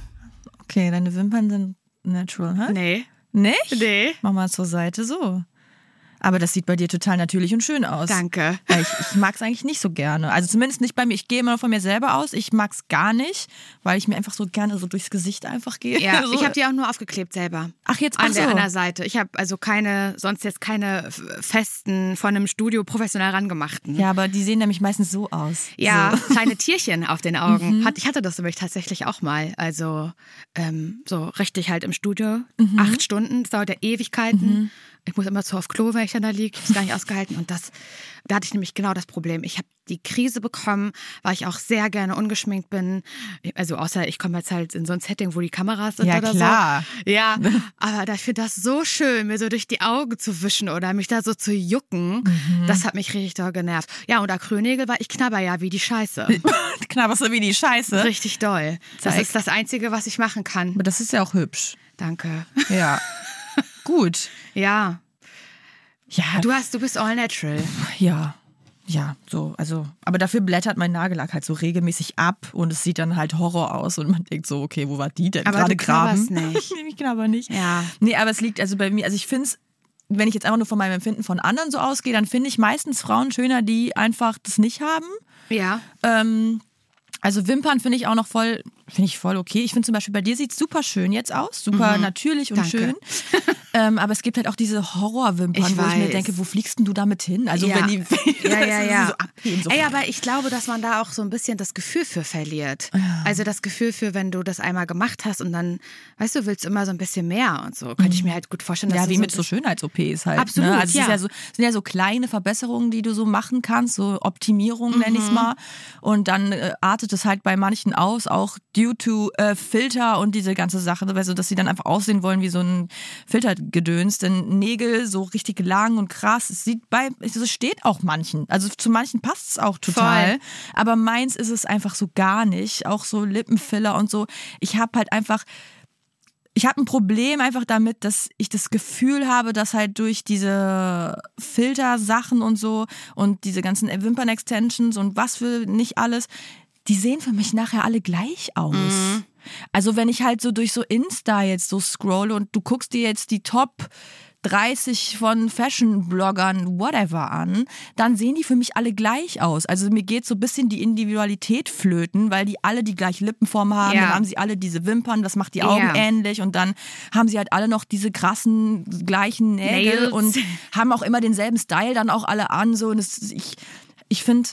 Okay, deine Wimpern sind natural, hä? Nee. Nicht? Nee. Mach mal zur Seite so. Aber das sieht bei dir total natürlich und schön aus. Danke. Ich ich mag es eigentlich nicht so gerne. Also zumindest nicht bei mir. Ich gehe immer von mir selber aus. Ich mag es gar nicht, weil ich mir einfach so gerne so durchs Gesicht einfach gehe. Ja, so. ich habe die auch nur aufgeklebt selber. Ach, jetzt an ach der, so. der Seite. Ich habe also keine, sonst jetzt keine festen von einem Studio professionell rangemachten. Ja, aber die sehen nämlich meistens so aus. Ja, So. kleine Tierchen auf den Augen. Hat, ich hatte das nämlich tatsächlich auch mal. Also ähm, so richtig halt im Studio. Acht Stunden, das dauert ja Ewigkeiten. Ich muss immer zu auf Klo, wenn ich dann da liege. Ich habe es gar nicht ausgehalten. Und das, da hatte ich nämlich genau das Problem. Ich habe die Krise bekommen, weil ich auch sehr gerne ungeschminkt bin. Also außer ich komme jetzt halt in so ein Setting, wo die Kameras sind Ja, oder klar. so. Ja, aber da- ich finde das so schön, mir so durch die Augen zu wischen oder mich da so zu jucken. Das hat mich richtig doll genervt. Ja, und Acrylnägel war ich knabber ja wie die Scheiße. Knabberst du wie die Scheiße. Richtig doll. Das Zeig. ist das Einzige, was ich machen kann. Aber das ist ja auch hübsch. Danke. Ja. Gut. Ja, Ja, du hast, du bist all natural. ja. Ja, so, also, aber dafür blättert mein Nagellack halt so regelmäßig ab und es sieht dann halt Horror aus und man denkt so, okay, wo war die denn Aber gerade graben? nicht. nee, ich knabber nicht. Ja. Nee, aber es liegt also bei mir, also ich finde es, wenn ich jetzt einfach nur von meinem Empfinden von anderen so ausgehe, dann finde ich meistens Frauen schöner, die einfach das nicht haben. Ja. Ähm, also Wimpern finde ich auch noch voll, finde ich voll okay. Ich finde zum Beispiel bei dir sieht es super schön jetzt aus, super natürlich und Mhm. Danke. schön. ähm, aber es gibt halt auch diese Horrorwimpern, Ich wo ich mir weiß. denke, wo fliegst denn du damit hin? Also ja. wenn die ja, ja, ja. so abheben, so Ey, aber ich glaube, dass man da auch so ein bisschen das Gefühl für verliert. Also das Gefühl für, wenn du das einmal gemacht hast und dann, weißt du, willst du immer so ein bisschen mehr und so. Könnte ich mir halt gut vorstellen, dass ja, wie so mit so Schönheits-OPs halt. Absolut, ne? Also es ja. ist ja so, es sind ja so kleine Verbesserungen, die du so machen kannst, so Optimierung nenne Mhm. ich es mal. Und dann äh, artet es halt bei manchen aus, auch due to äh, Filter und diese ganze Sache, also dass sie dann einfach aussehen wollen wie so ein Filtergedöns, denn Nägel so richtig lang und krass, es sieht bei, es steht auch manchen, also zu manchen passt es auch total, Voll. aber meins ist es einfach so gar nicht, auch so Lippenfiller und so. Ich habe halt einfach ich habe ein Problem einfach damit, dass ich das Gefühl habe, dass halt durch diese Filtersachen und so und diese ganzen Wimpern-Extensions und was für nicht alles, die sehen für mich nachher alle gleich aus. Also wenn ich halt so durch so Insta jetzt so scrolle und du guckst dir jetzt die Top 30 von Fashion-Bloggern, whatever an, dann sehen die für mich alle gleich aus. Also mir geht so ein bisschen die Individualität flöten, weil die alle die gleiche Lippenform haben, Ja. dann haben sie alle diese Wimpern, das macht die Augen Ja. ähnlich und dann haben sie halt alle noch diese krassen gleichen Nägel Nails. und haben auch immer denselben Style dann auch alle an. So. Und das, ich ich finde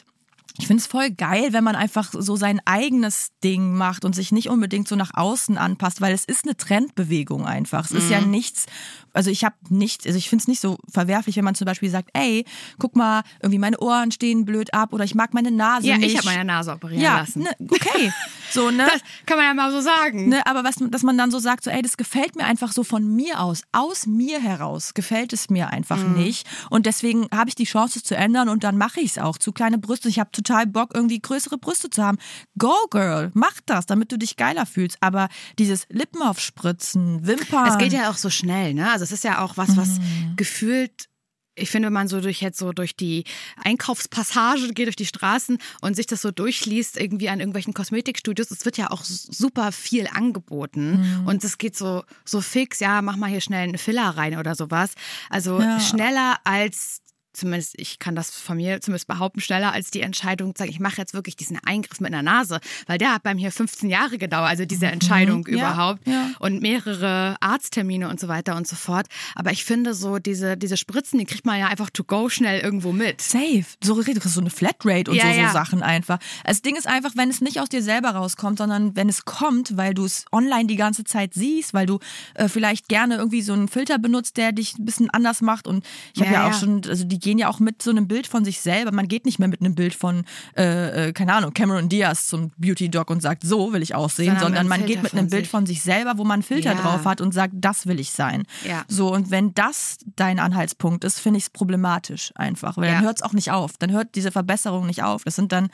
ich finde es voll geil, wenn man einfach so sein eigenes Ding macht und sich nicht unbedingt so nach außen anpasst, weil es ist eine Trendbewegung einfach. Es ist Mhm. ja nichts, also ich habe nicht, also ich finde es nicht so verwerflich, wenn man zum Beispiel sagt, ey, guck mal, irgendwie meine Ohren stehen blöd ab oder ich mag meine Nase Ja, nicht. ich habe meine Nase operieren ja, lassen. ne, okay, so ne. Das kann man ja mal so sagen. Ne, aber was, dass man dann so sagt, so, ey, das gefällt mir einfach so von mir aus, aus mir heraus gefällt es mir einfach Mhm. nicht. Und deswegen habe ich die Chance, es zu ändern und dann mache ich es auch. Zu kleine Brüste. Ich habe total Bock, irgendwie größere Brüste zu haben. Go, Girl, mach das, damit du dich geiler fühlst. Aber dieses Lippen aufspritzen, Wimpern. Es geht ja auch so schnell, ne? Also es ist ja auch was, was Mhm. gefühlt ich finde, wenn man so durch jetzt so durch die Einkaufspassage geht, durch die Straßen und sich das so durchliest, irgendwie an irgendwelchen Kosmetikstudios, es wird ja auch super viel angeboten Mhm. und es geht so, so fix, ja, mach mal hier schnell einen Filler rein oder sowas. Also Ja. schneller als zumindest ich kann das von mir zumindest behaupten, schneller als die Entscheidung zu sagen, ich mache jetzt wirklich diesen Eingriff mit einer Nase, weil der hat bei mir 15 Jahre gedauert, also diese Entscheidung Mhm. Ja, überhaupt ja. und mehrere Arzttermine und so weiter und so fort. Aber ich finde so diese, diese Spritzen, die kriegt man ja einfach to go schnell irgendwo mit. Safe. So, du kriegst so eine Flatrate und Ja, so, so ja. Sachen einfach. Das Ding ist einfach, wenn es nicht aus dir selber rauskommt, sondern wenn es kommt, weil du es online die ganze Zeit siehst, weil du äh, vielleicht gerne irgendwie so einen Filter benutzt, der dich ein bisschen anders macht. Und ich habe Ja, ja, auch ja. schon, also die gehen ja auch mit so einem Bild von sich selber. Man geht nicht mehr mit einem Bild von, äh, äh, keine Ahnung, Cameron Diaz zum Beauty-Doc und sagt, so will ich aussehen, Sondern sondern man geht mit einem Bild von sich selber, wo man Filter Ja. drauf hat und sagt, das will ich sein. Ja. So, und wenn das dein Anhaltspunkt ist, finde ich es problematisch einfach. Weil Ja. dann hört es auch nicht auf. Dann hört diese Verbesserung nicht auf. Das sind dann,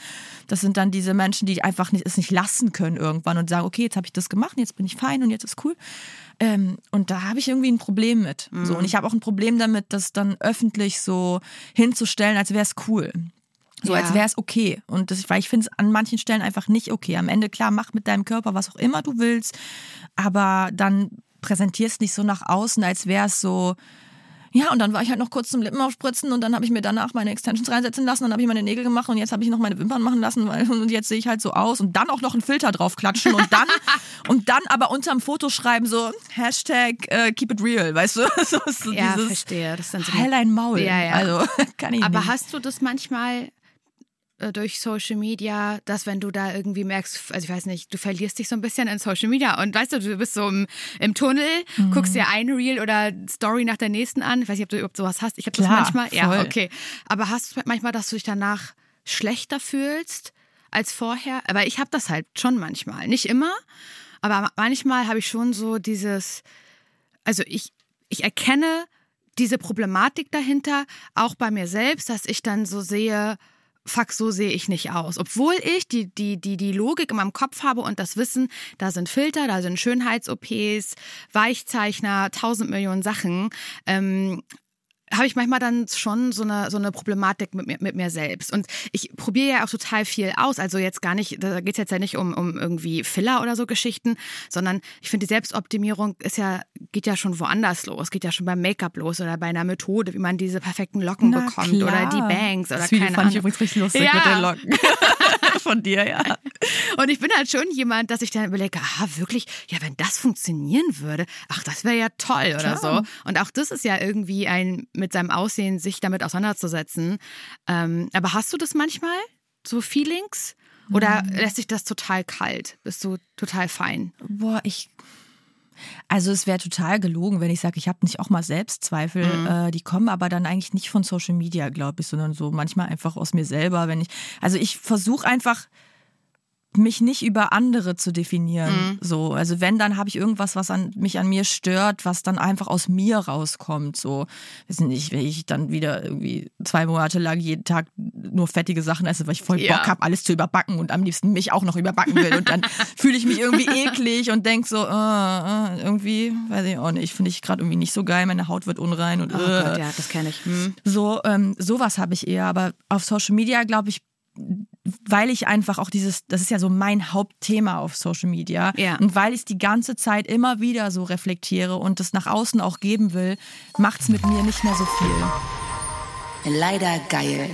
das sind dann diese Menschen, die einfach nicht, es nicht lassen können irgendwann und sagen, okay, jetzt habe ich das gemacht, jetzt bin ich fein und jetzt ist cool. Ähm, und da habe ich irgendwie ein Problem mit. So, und ich habe auch ein Problem damit, das dann öffentlich so hinzustellen, als wäre es cool. So Ja. als wäre es okay. Und das, weil ich finde es an manchen Stellen einfach nicht okay. Am Ende, klar, mach mit deinem Körper was auch immer du willst, aber dann präsentierst nicht so nach außen, als wäre es so. Ja, und dann war ich halt noch kurz zum Lippen aufspritzen und dann habe ich mir danach meine Extensions reinsetzen lassen, dann habe ich meine Nägel gemacht und jetzt habe ich noch meine Wimpern machen lassen weil, und jetzt sehe ich halt so aus und dann auch noch einen Filter drauf klatschen und dann und dann aber unterm Foto schreiben so Hashtag äh, keep it real, weißt du? So, so Ja, dieses verstehe. Das sind so Heil ein Maul. Ja, ja. Also kann ich Aber nicht. hast du das manchmal äh, durch Social Media, dass wenn du da irgendwie merkst, also ich weiß nicht, du verlierst dich so ein bisschen in Social Media und weißt du, du bist so im, im Tunnel, Mhm. guckst dir eine Reel oder Story nach der nächsten an. Ich weiß nicht, ob du überhaupt sowas hast. Ich habe das manchmal. Ja, voll. okay. Aber hast du manchmal, dass du dich danach schlechter fühlst als vorher? Aber ich habe das halt schon manchmal. Nicht immer, aber manchmal habe ich schon so dieses, also ich, ich erkenne diese Problematik dahinter, auch bei mir selbst, dass ich dann so sehe, fuck, so sehe ich nicht aus. Obwohl ich die, die, die, die Logik in meinem Kopf habe und das Wissen, da sind Filter, da sind Schönheits-OPs, Weichzeichner, tausend Millionen Sachen. Ähm, habe ich manchmal dann schon so eine, so eine Problematik mit mir, mit mir selbst. Und ich probiere ja auch total viel aus. Also jetzt gar nicht, da geht es jetzt ja nicht um, um irgendwie Filler oder so Geschichten, sondern ich finde, die Selbstoptimierung ist ja, geht ja schon woanders los. Geht ja schon beim Make-up los oder bei einer Methode, wie man diese perfekten Locken Na bekommt klar. oder die Bangs oder das keine fand ich Ahnung. übrigens richtig lustig Ja. mit den Locken. Von dir, ja. Und ich bin halt schon jemand, dass ich dann überlege, aha, wirklich, ja, wenn das funktionieren würde, ach, das wäre ja toll oder Klar. so. Und auch das ist ja irgendwie ein, mit seinem Aussehen sich damit auseinanderzusetzen. Ähm, aber hast du das manchmal? So Feelings? Oder Mhm. lässt sich das total kalt? Bist du total fein? Boah, ich. Also es wäre total gelogen, wenn ich sage, ich habe nicht auch mal Selbstzweifel. Mhm. Äh, die kommen aber dann eigentlich nicht von Social Media, glaube ich, sondern so manchmal einfach aus mir selber. Wenn ich, also ich versuche einfach mich nicht über andere zu definieren. Mhm. So, also wenn, dann habe ich irgendwas, was an, mich an mir stört, was dann einfach aus mir rauskommt. So, weiß nicht, wenn ich dann wieder irgendwie zwei Monate lang jeden Tag nur fettige Sachen esse, weil ich voll Ja. Bock habe, alles zu überbacken und am liebsten mich auch noch überbacken will. Und dann fühle ich mich irgendwie eklig und denk so, äh, äh, irgendwie, weiß ich auch nicht, finde ich gerade irgendwie nicht so geil, meine Haut wird unrein und Oh äh. Gott, ja, das kenne ich. Hm. So, ähm, sowas habe ich eher, aber auf Social Media glaube ich, weil ich einfach auch dieses, das ist ja so mein Hauptthema auf Social Media Ja. und weil ich es die ganze Zeit immer wieder so reflektiere und das nach außen auch geben will, macht es mit mir nicht mehr so viel. Leider geil.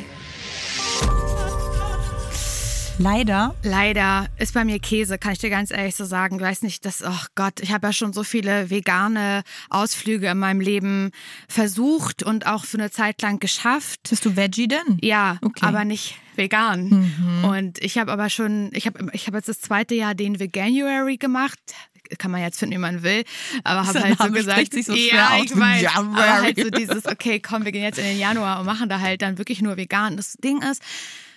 Leider. Leider ist bei mir Käse, kann ich dir ganz ehrlich so sagen. Du weißt nicht, dass, oh Gott, ich habe ja schon so viele vegane Ausflüge in meinem Leben versucht und auch für eine Zeit lang geschafft. Bist du Veggie denn? Ja, Okay. aber nicht vegan. Und ich habe aber schon, ich habe ich hab jetzt das zweite Jahr den Veganuary gemacht. Kann man jetzt finden, wie man will. Aber habe halt so gesagt, sich so ja, ich weiß. Veganuary. Aber halt so dieses, okay, komm, wir gehen jetzt in den Januar und machen da halt dann wirklich nur vegan. Das Ding ist,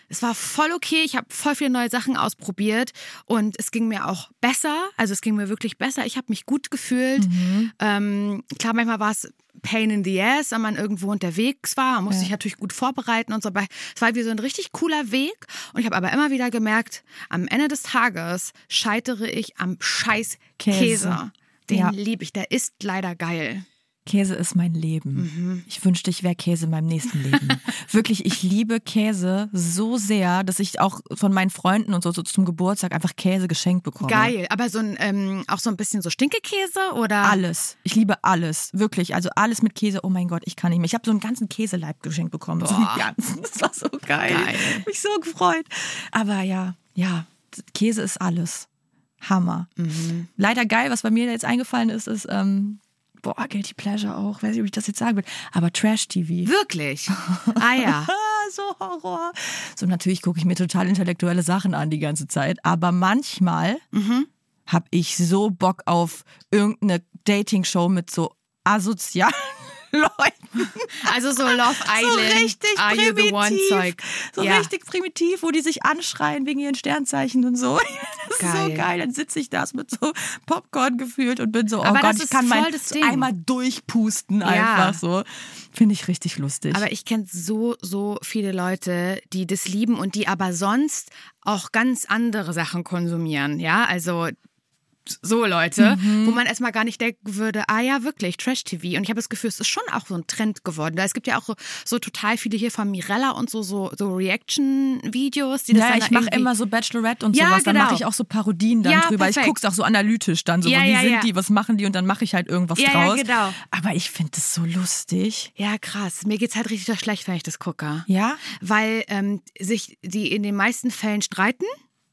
es war voll okay. Ich habe voll viele neue Sachen ausprobiert und es ging mir auch besser. Also es ging mir wirklich besser. Ich habe mich gut gefühlt. Ähm, klar, manchmal war es Pain in the ass, wenn man irgendwo unterwegs war. Man musste sich natürlich gut vorbereiten und so. Aber es war wie so ein richtig cooler Weg. Und ich habe aber immer wieder gemerkt, am Ende des Tages scheitere ich am scheiß Käse. Käse. Den Ja. liebe ich. Der ist leider geil. Käse ist mein Leben. Mhm. Ich wünschte, ich wäre Käse in meinem nächsten Leben. Wirklich, ich liebe Käse so sehr, dass ich auch von meinen Freunden und so, so zum Geburtstag einfach Käse geschenkt bekomme. Geil. Aber so ein, ähm, auch so ein bisschen so Stinkekäse oder? Alles. Ich liebe alles. Wirklich. Also alles mit Käse. Oh mein Gott, ich kann nicht mehr. Ich habe so einen ganzen Käseleib geschenkt bekommen. So einen ganzen. Das war so geil. Geil. Mich so gefreut. Aber ja, ja, Käse ist alles. Hammer. Mhm. Leider geil, was bei mir jetzt eingefallen ist, ist, ähm, boah, Guilty Pleasure auch. Weiß nicht, ob ich das jetzt sagen will. Aber Trash-TV. Wirklich? Ah ja. So Horror. So, natürlich gucke ich mir total intellektuelle Sachen an die ganze Zeit. Aber manchmal Mhm. habe ich so Bock auf irgendeine Dating-Show mit so asozialen Leuten. Also so Love Island, so richtig Are You the One primitiv. Zeug. So ja. richtig primitiv, wo die sich anschreien wegen ihren Sternzeichen und so. Das ist Geil. so geil. Dann sitze ich da mit so Popcorn gefühlt und bin so, oh Aber Gott, ich ist kann mein einmal durchpusten einfach so. Finde ich richtig lustig. Aber ich kenne so, so viele Leute, die das lieben und die aber sonst auch ganz andere Sachen konsumieren. Ja, also so Leute, Mhm. wo man erstmal gar nicht denken würde, ah ja, wirklich, Trash-TV. Und ich habe das Gefühl, es ist schon auch so ein Trend geworden. Da Es gibt ja auch so, so total viele hier von Mirella und so, so, so Reaction-Videos, die das ja, dann ich mache immer so Bachelorette und Ja, sowas. Dann genau. mache ich auch so Parodien dann Ja, drüber. Ich perfekt. guck's auch so analytisch dann. So, Ja, wie sind die, was machen die? Und dann mache ich halt irgendwas Ja, ja, draus. genau. Aber ich finde das so lustig. Ja, krass. Mir geht's halt richtig schlecht, wenn ich das gucke. Ja? Weil ähm, sich die in den meisten Fällen streiten.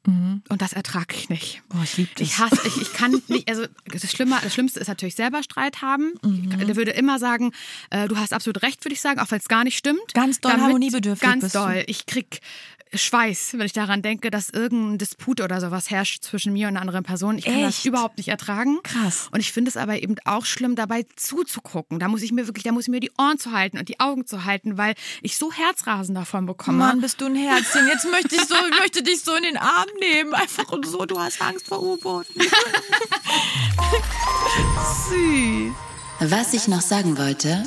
Und das ertrage ich nicht. Boah, ich liebe das. Ich hasse, ich, ich kann nicht, also das, Schlimme, das Schlimmste ist natürlich selber Streit haben. Mhm. Ich würde immer sagen, äh, du hast absolut recht, würde ich sagen, auch wenn es gar nicht stimmt. Ganz doll harmoniebedürftig Ganz bist du. doll. Ich krieg Schweiß, wenn ich daran denke, dass irgendein Disput oder sowas herrscht zwischen mir und einer anderen Person. Ich kann das Echt? überhaupt nicht ertragen. Krass. Und ich finde es aber eben auch schlimm, dabei zuzugucken. Da muss ich mir wirklich, da muss ich mir die Ohren zu halten und die Augen zu halten, weil ich so Herzrasen davon bekomme. Mann, bist du ein Herzchen. Jetzt möchte ich so, ich möchte dich so in den Arm nehmen. Einfach und so, du hast Angst vor U-Booten. Süß. Was ich noch sagen wollte,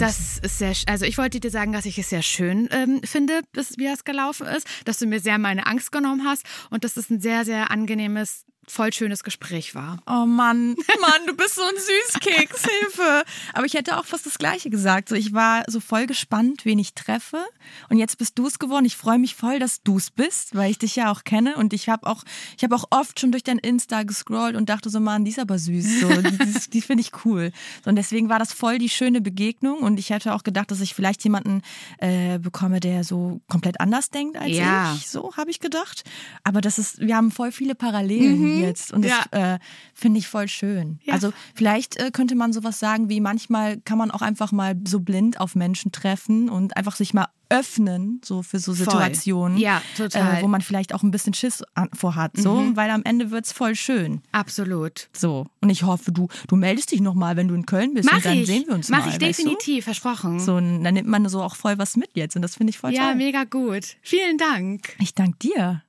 War's? Das ist sehr, also ich wollte dir sagen, dass ich es sehr schön ähm, finde, bis, wie das gelaufen ist, dass du mir sehr meine Angst genommen hast und dass es ein sehr, sehr angenehmes, voll schönes Gespräch war. Oh Mann, Mann, du bist so ein Süßkeks, Hilfe. Aber ich hätte auch fast das Gleiche gesagt. So, ich war so voll gespannt, wen ich treffe. Und jetzt bist du es geworden. Ich freue mich voll, dass du es bist, weil ich dich ja auch kenne. Und ich habe auch, ich habe auch oft schon durch dein Insta gescrollt und dachte so, Mann, die ist aber süß. So, die die, finde ich cool. So, und deswegen war das voll die schöne Begegnung. Und ich hätte auch gedacht, dass ich vielleicht jemanden äh, bekomme, der so komplett anders denkt als Ja. ich. So habe ich gedacht. Aber das ist, wir haben voll viele Parallelen. Jetzt. Und das äh, finde ich voll schön. Ja. Also vielleicht äh, könnte man sowas sagen wie manchmal kann man auch einfach mal so blind auf Menschen treffen und einfach sich mal öffnen, so für so Situationen, Ja, total. Äh, wo man vielleicht auch ein bisschen Schiss vorhat, so, weil am Ende wird's voll schön. Absolut. So. Und ich hoffe, du, du meldest dich nochmal, wenn du in Köln bist Mach und dann ich. sehen wir uns Mach mal. ich weißt du? definitiv, versprochen. So, dann nimmt man so auch voll was mit jetzt und das finde ich voll ja, toll. mega gut. Vielen Dank. Ich danke dir.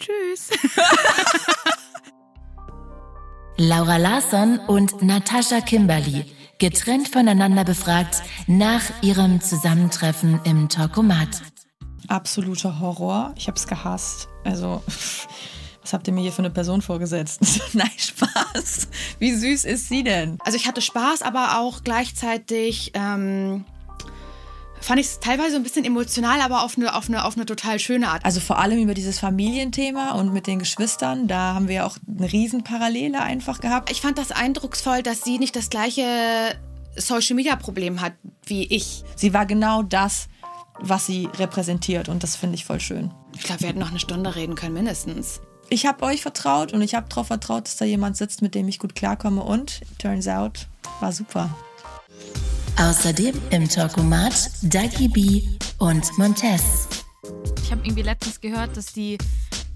Tschüss. Laura Larsson und Natascha Kimberly, getrennt voneinander befragt nach ihrem Zusammentreffen im Talkomat. Absoluter Horror. Ich habe es gehasst. Also, was habt ihr mir hier für eine Person vorgesetzt? Nein, Spaß. Wie süß ist sie denn? Also ich hatte Spaß, aber auch gleichzeitig ähm, fand ich es teilweise ein bisschen emotional, aber auf eine, auf, eine, auf eine total schöne Art. Also vor allem über dieses Familienthema und mit den Geschwistern, da haben wir auch eine Riesenparallele einfach gehabt. Ich fand das eindrucksvoll, dass sie nicht das gleiche Social-Media-Problem hat wie ich. Sie war genau das, was sie repräsentiert und das finde ich voll schön. Ich glaube, wir hätten noch eine Stunde reden können, mindestens. Ich habe euch vertraut und ich habe darauf vertraut, dass da jemand sitzt, mit dem ich gut klarkomme und turns out war super. Außerdem im Talkomat Dagi B und Montez. Ich habe irgendwie letztens gehört, dass die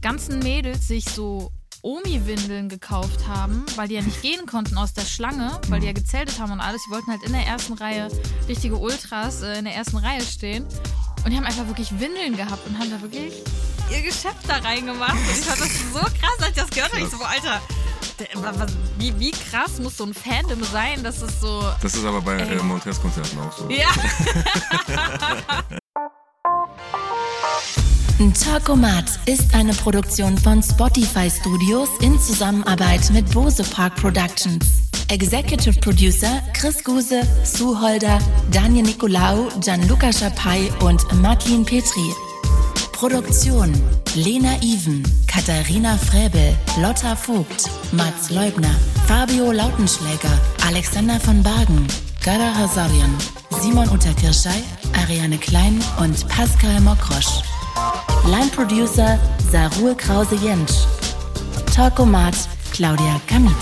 ganzen Mädels sich so Omi-Windeln gekauft haben, weil die ja nicht gehen konnten aus der Schlange, weil die ja gezeltet haben und alles. Die wollten halt in der ersten Reihe richtige Ultras äh, in der ersten Reihe stehen. Und die haben einfach wirklich Windeln gehabt und haben da wirklich ihr Geschäft da reingemacht. Und ich fand das so krass, als ich das gehört habe. Ich so, Alter, wie, wie krass muss so ein Fandom sein, dass es so. Das ist aber bei äh, Montes-Konzerten auch so. Ja. Talkomat ist eine Produktion von Spotify Studios in Zusammenarbeit mit Bose Park Productions. Executive Producer Chris Guse, Sue Holder, Daniel Nicolaou, Gianluca Schapai und Martin Petri. Produktion Lena Even, Katharina Fräbel, Lotta Vogt, Mats Leubner, Fabio Lautenschläger, Alexander von Bargen, Gara Hasarian, Simon Unterkirschei, Ariane Klein und Pascal Mokrosch. Line Producer Sarul Krause-Jentsch. Talkomat Claudia Kamit.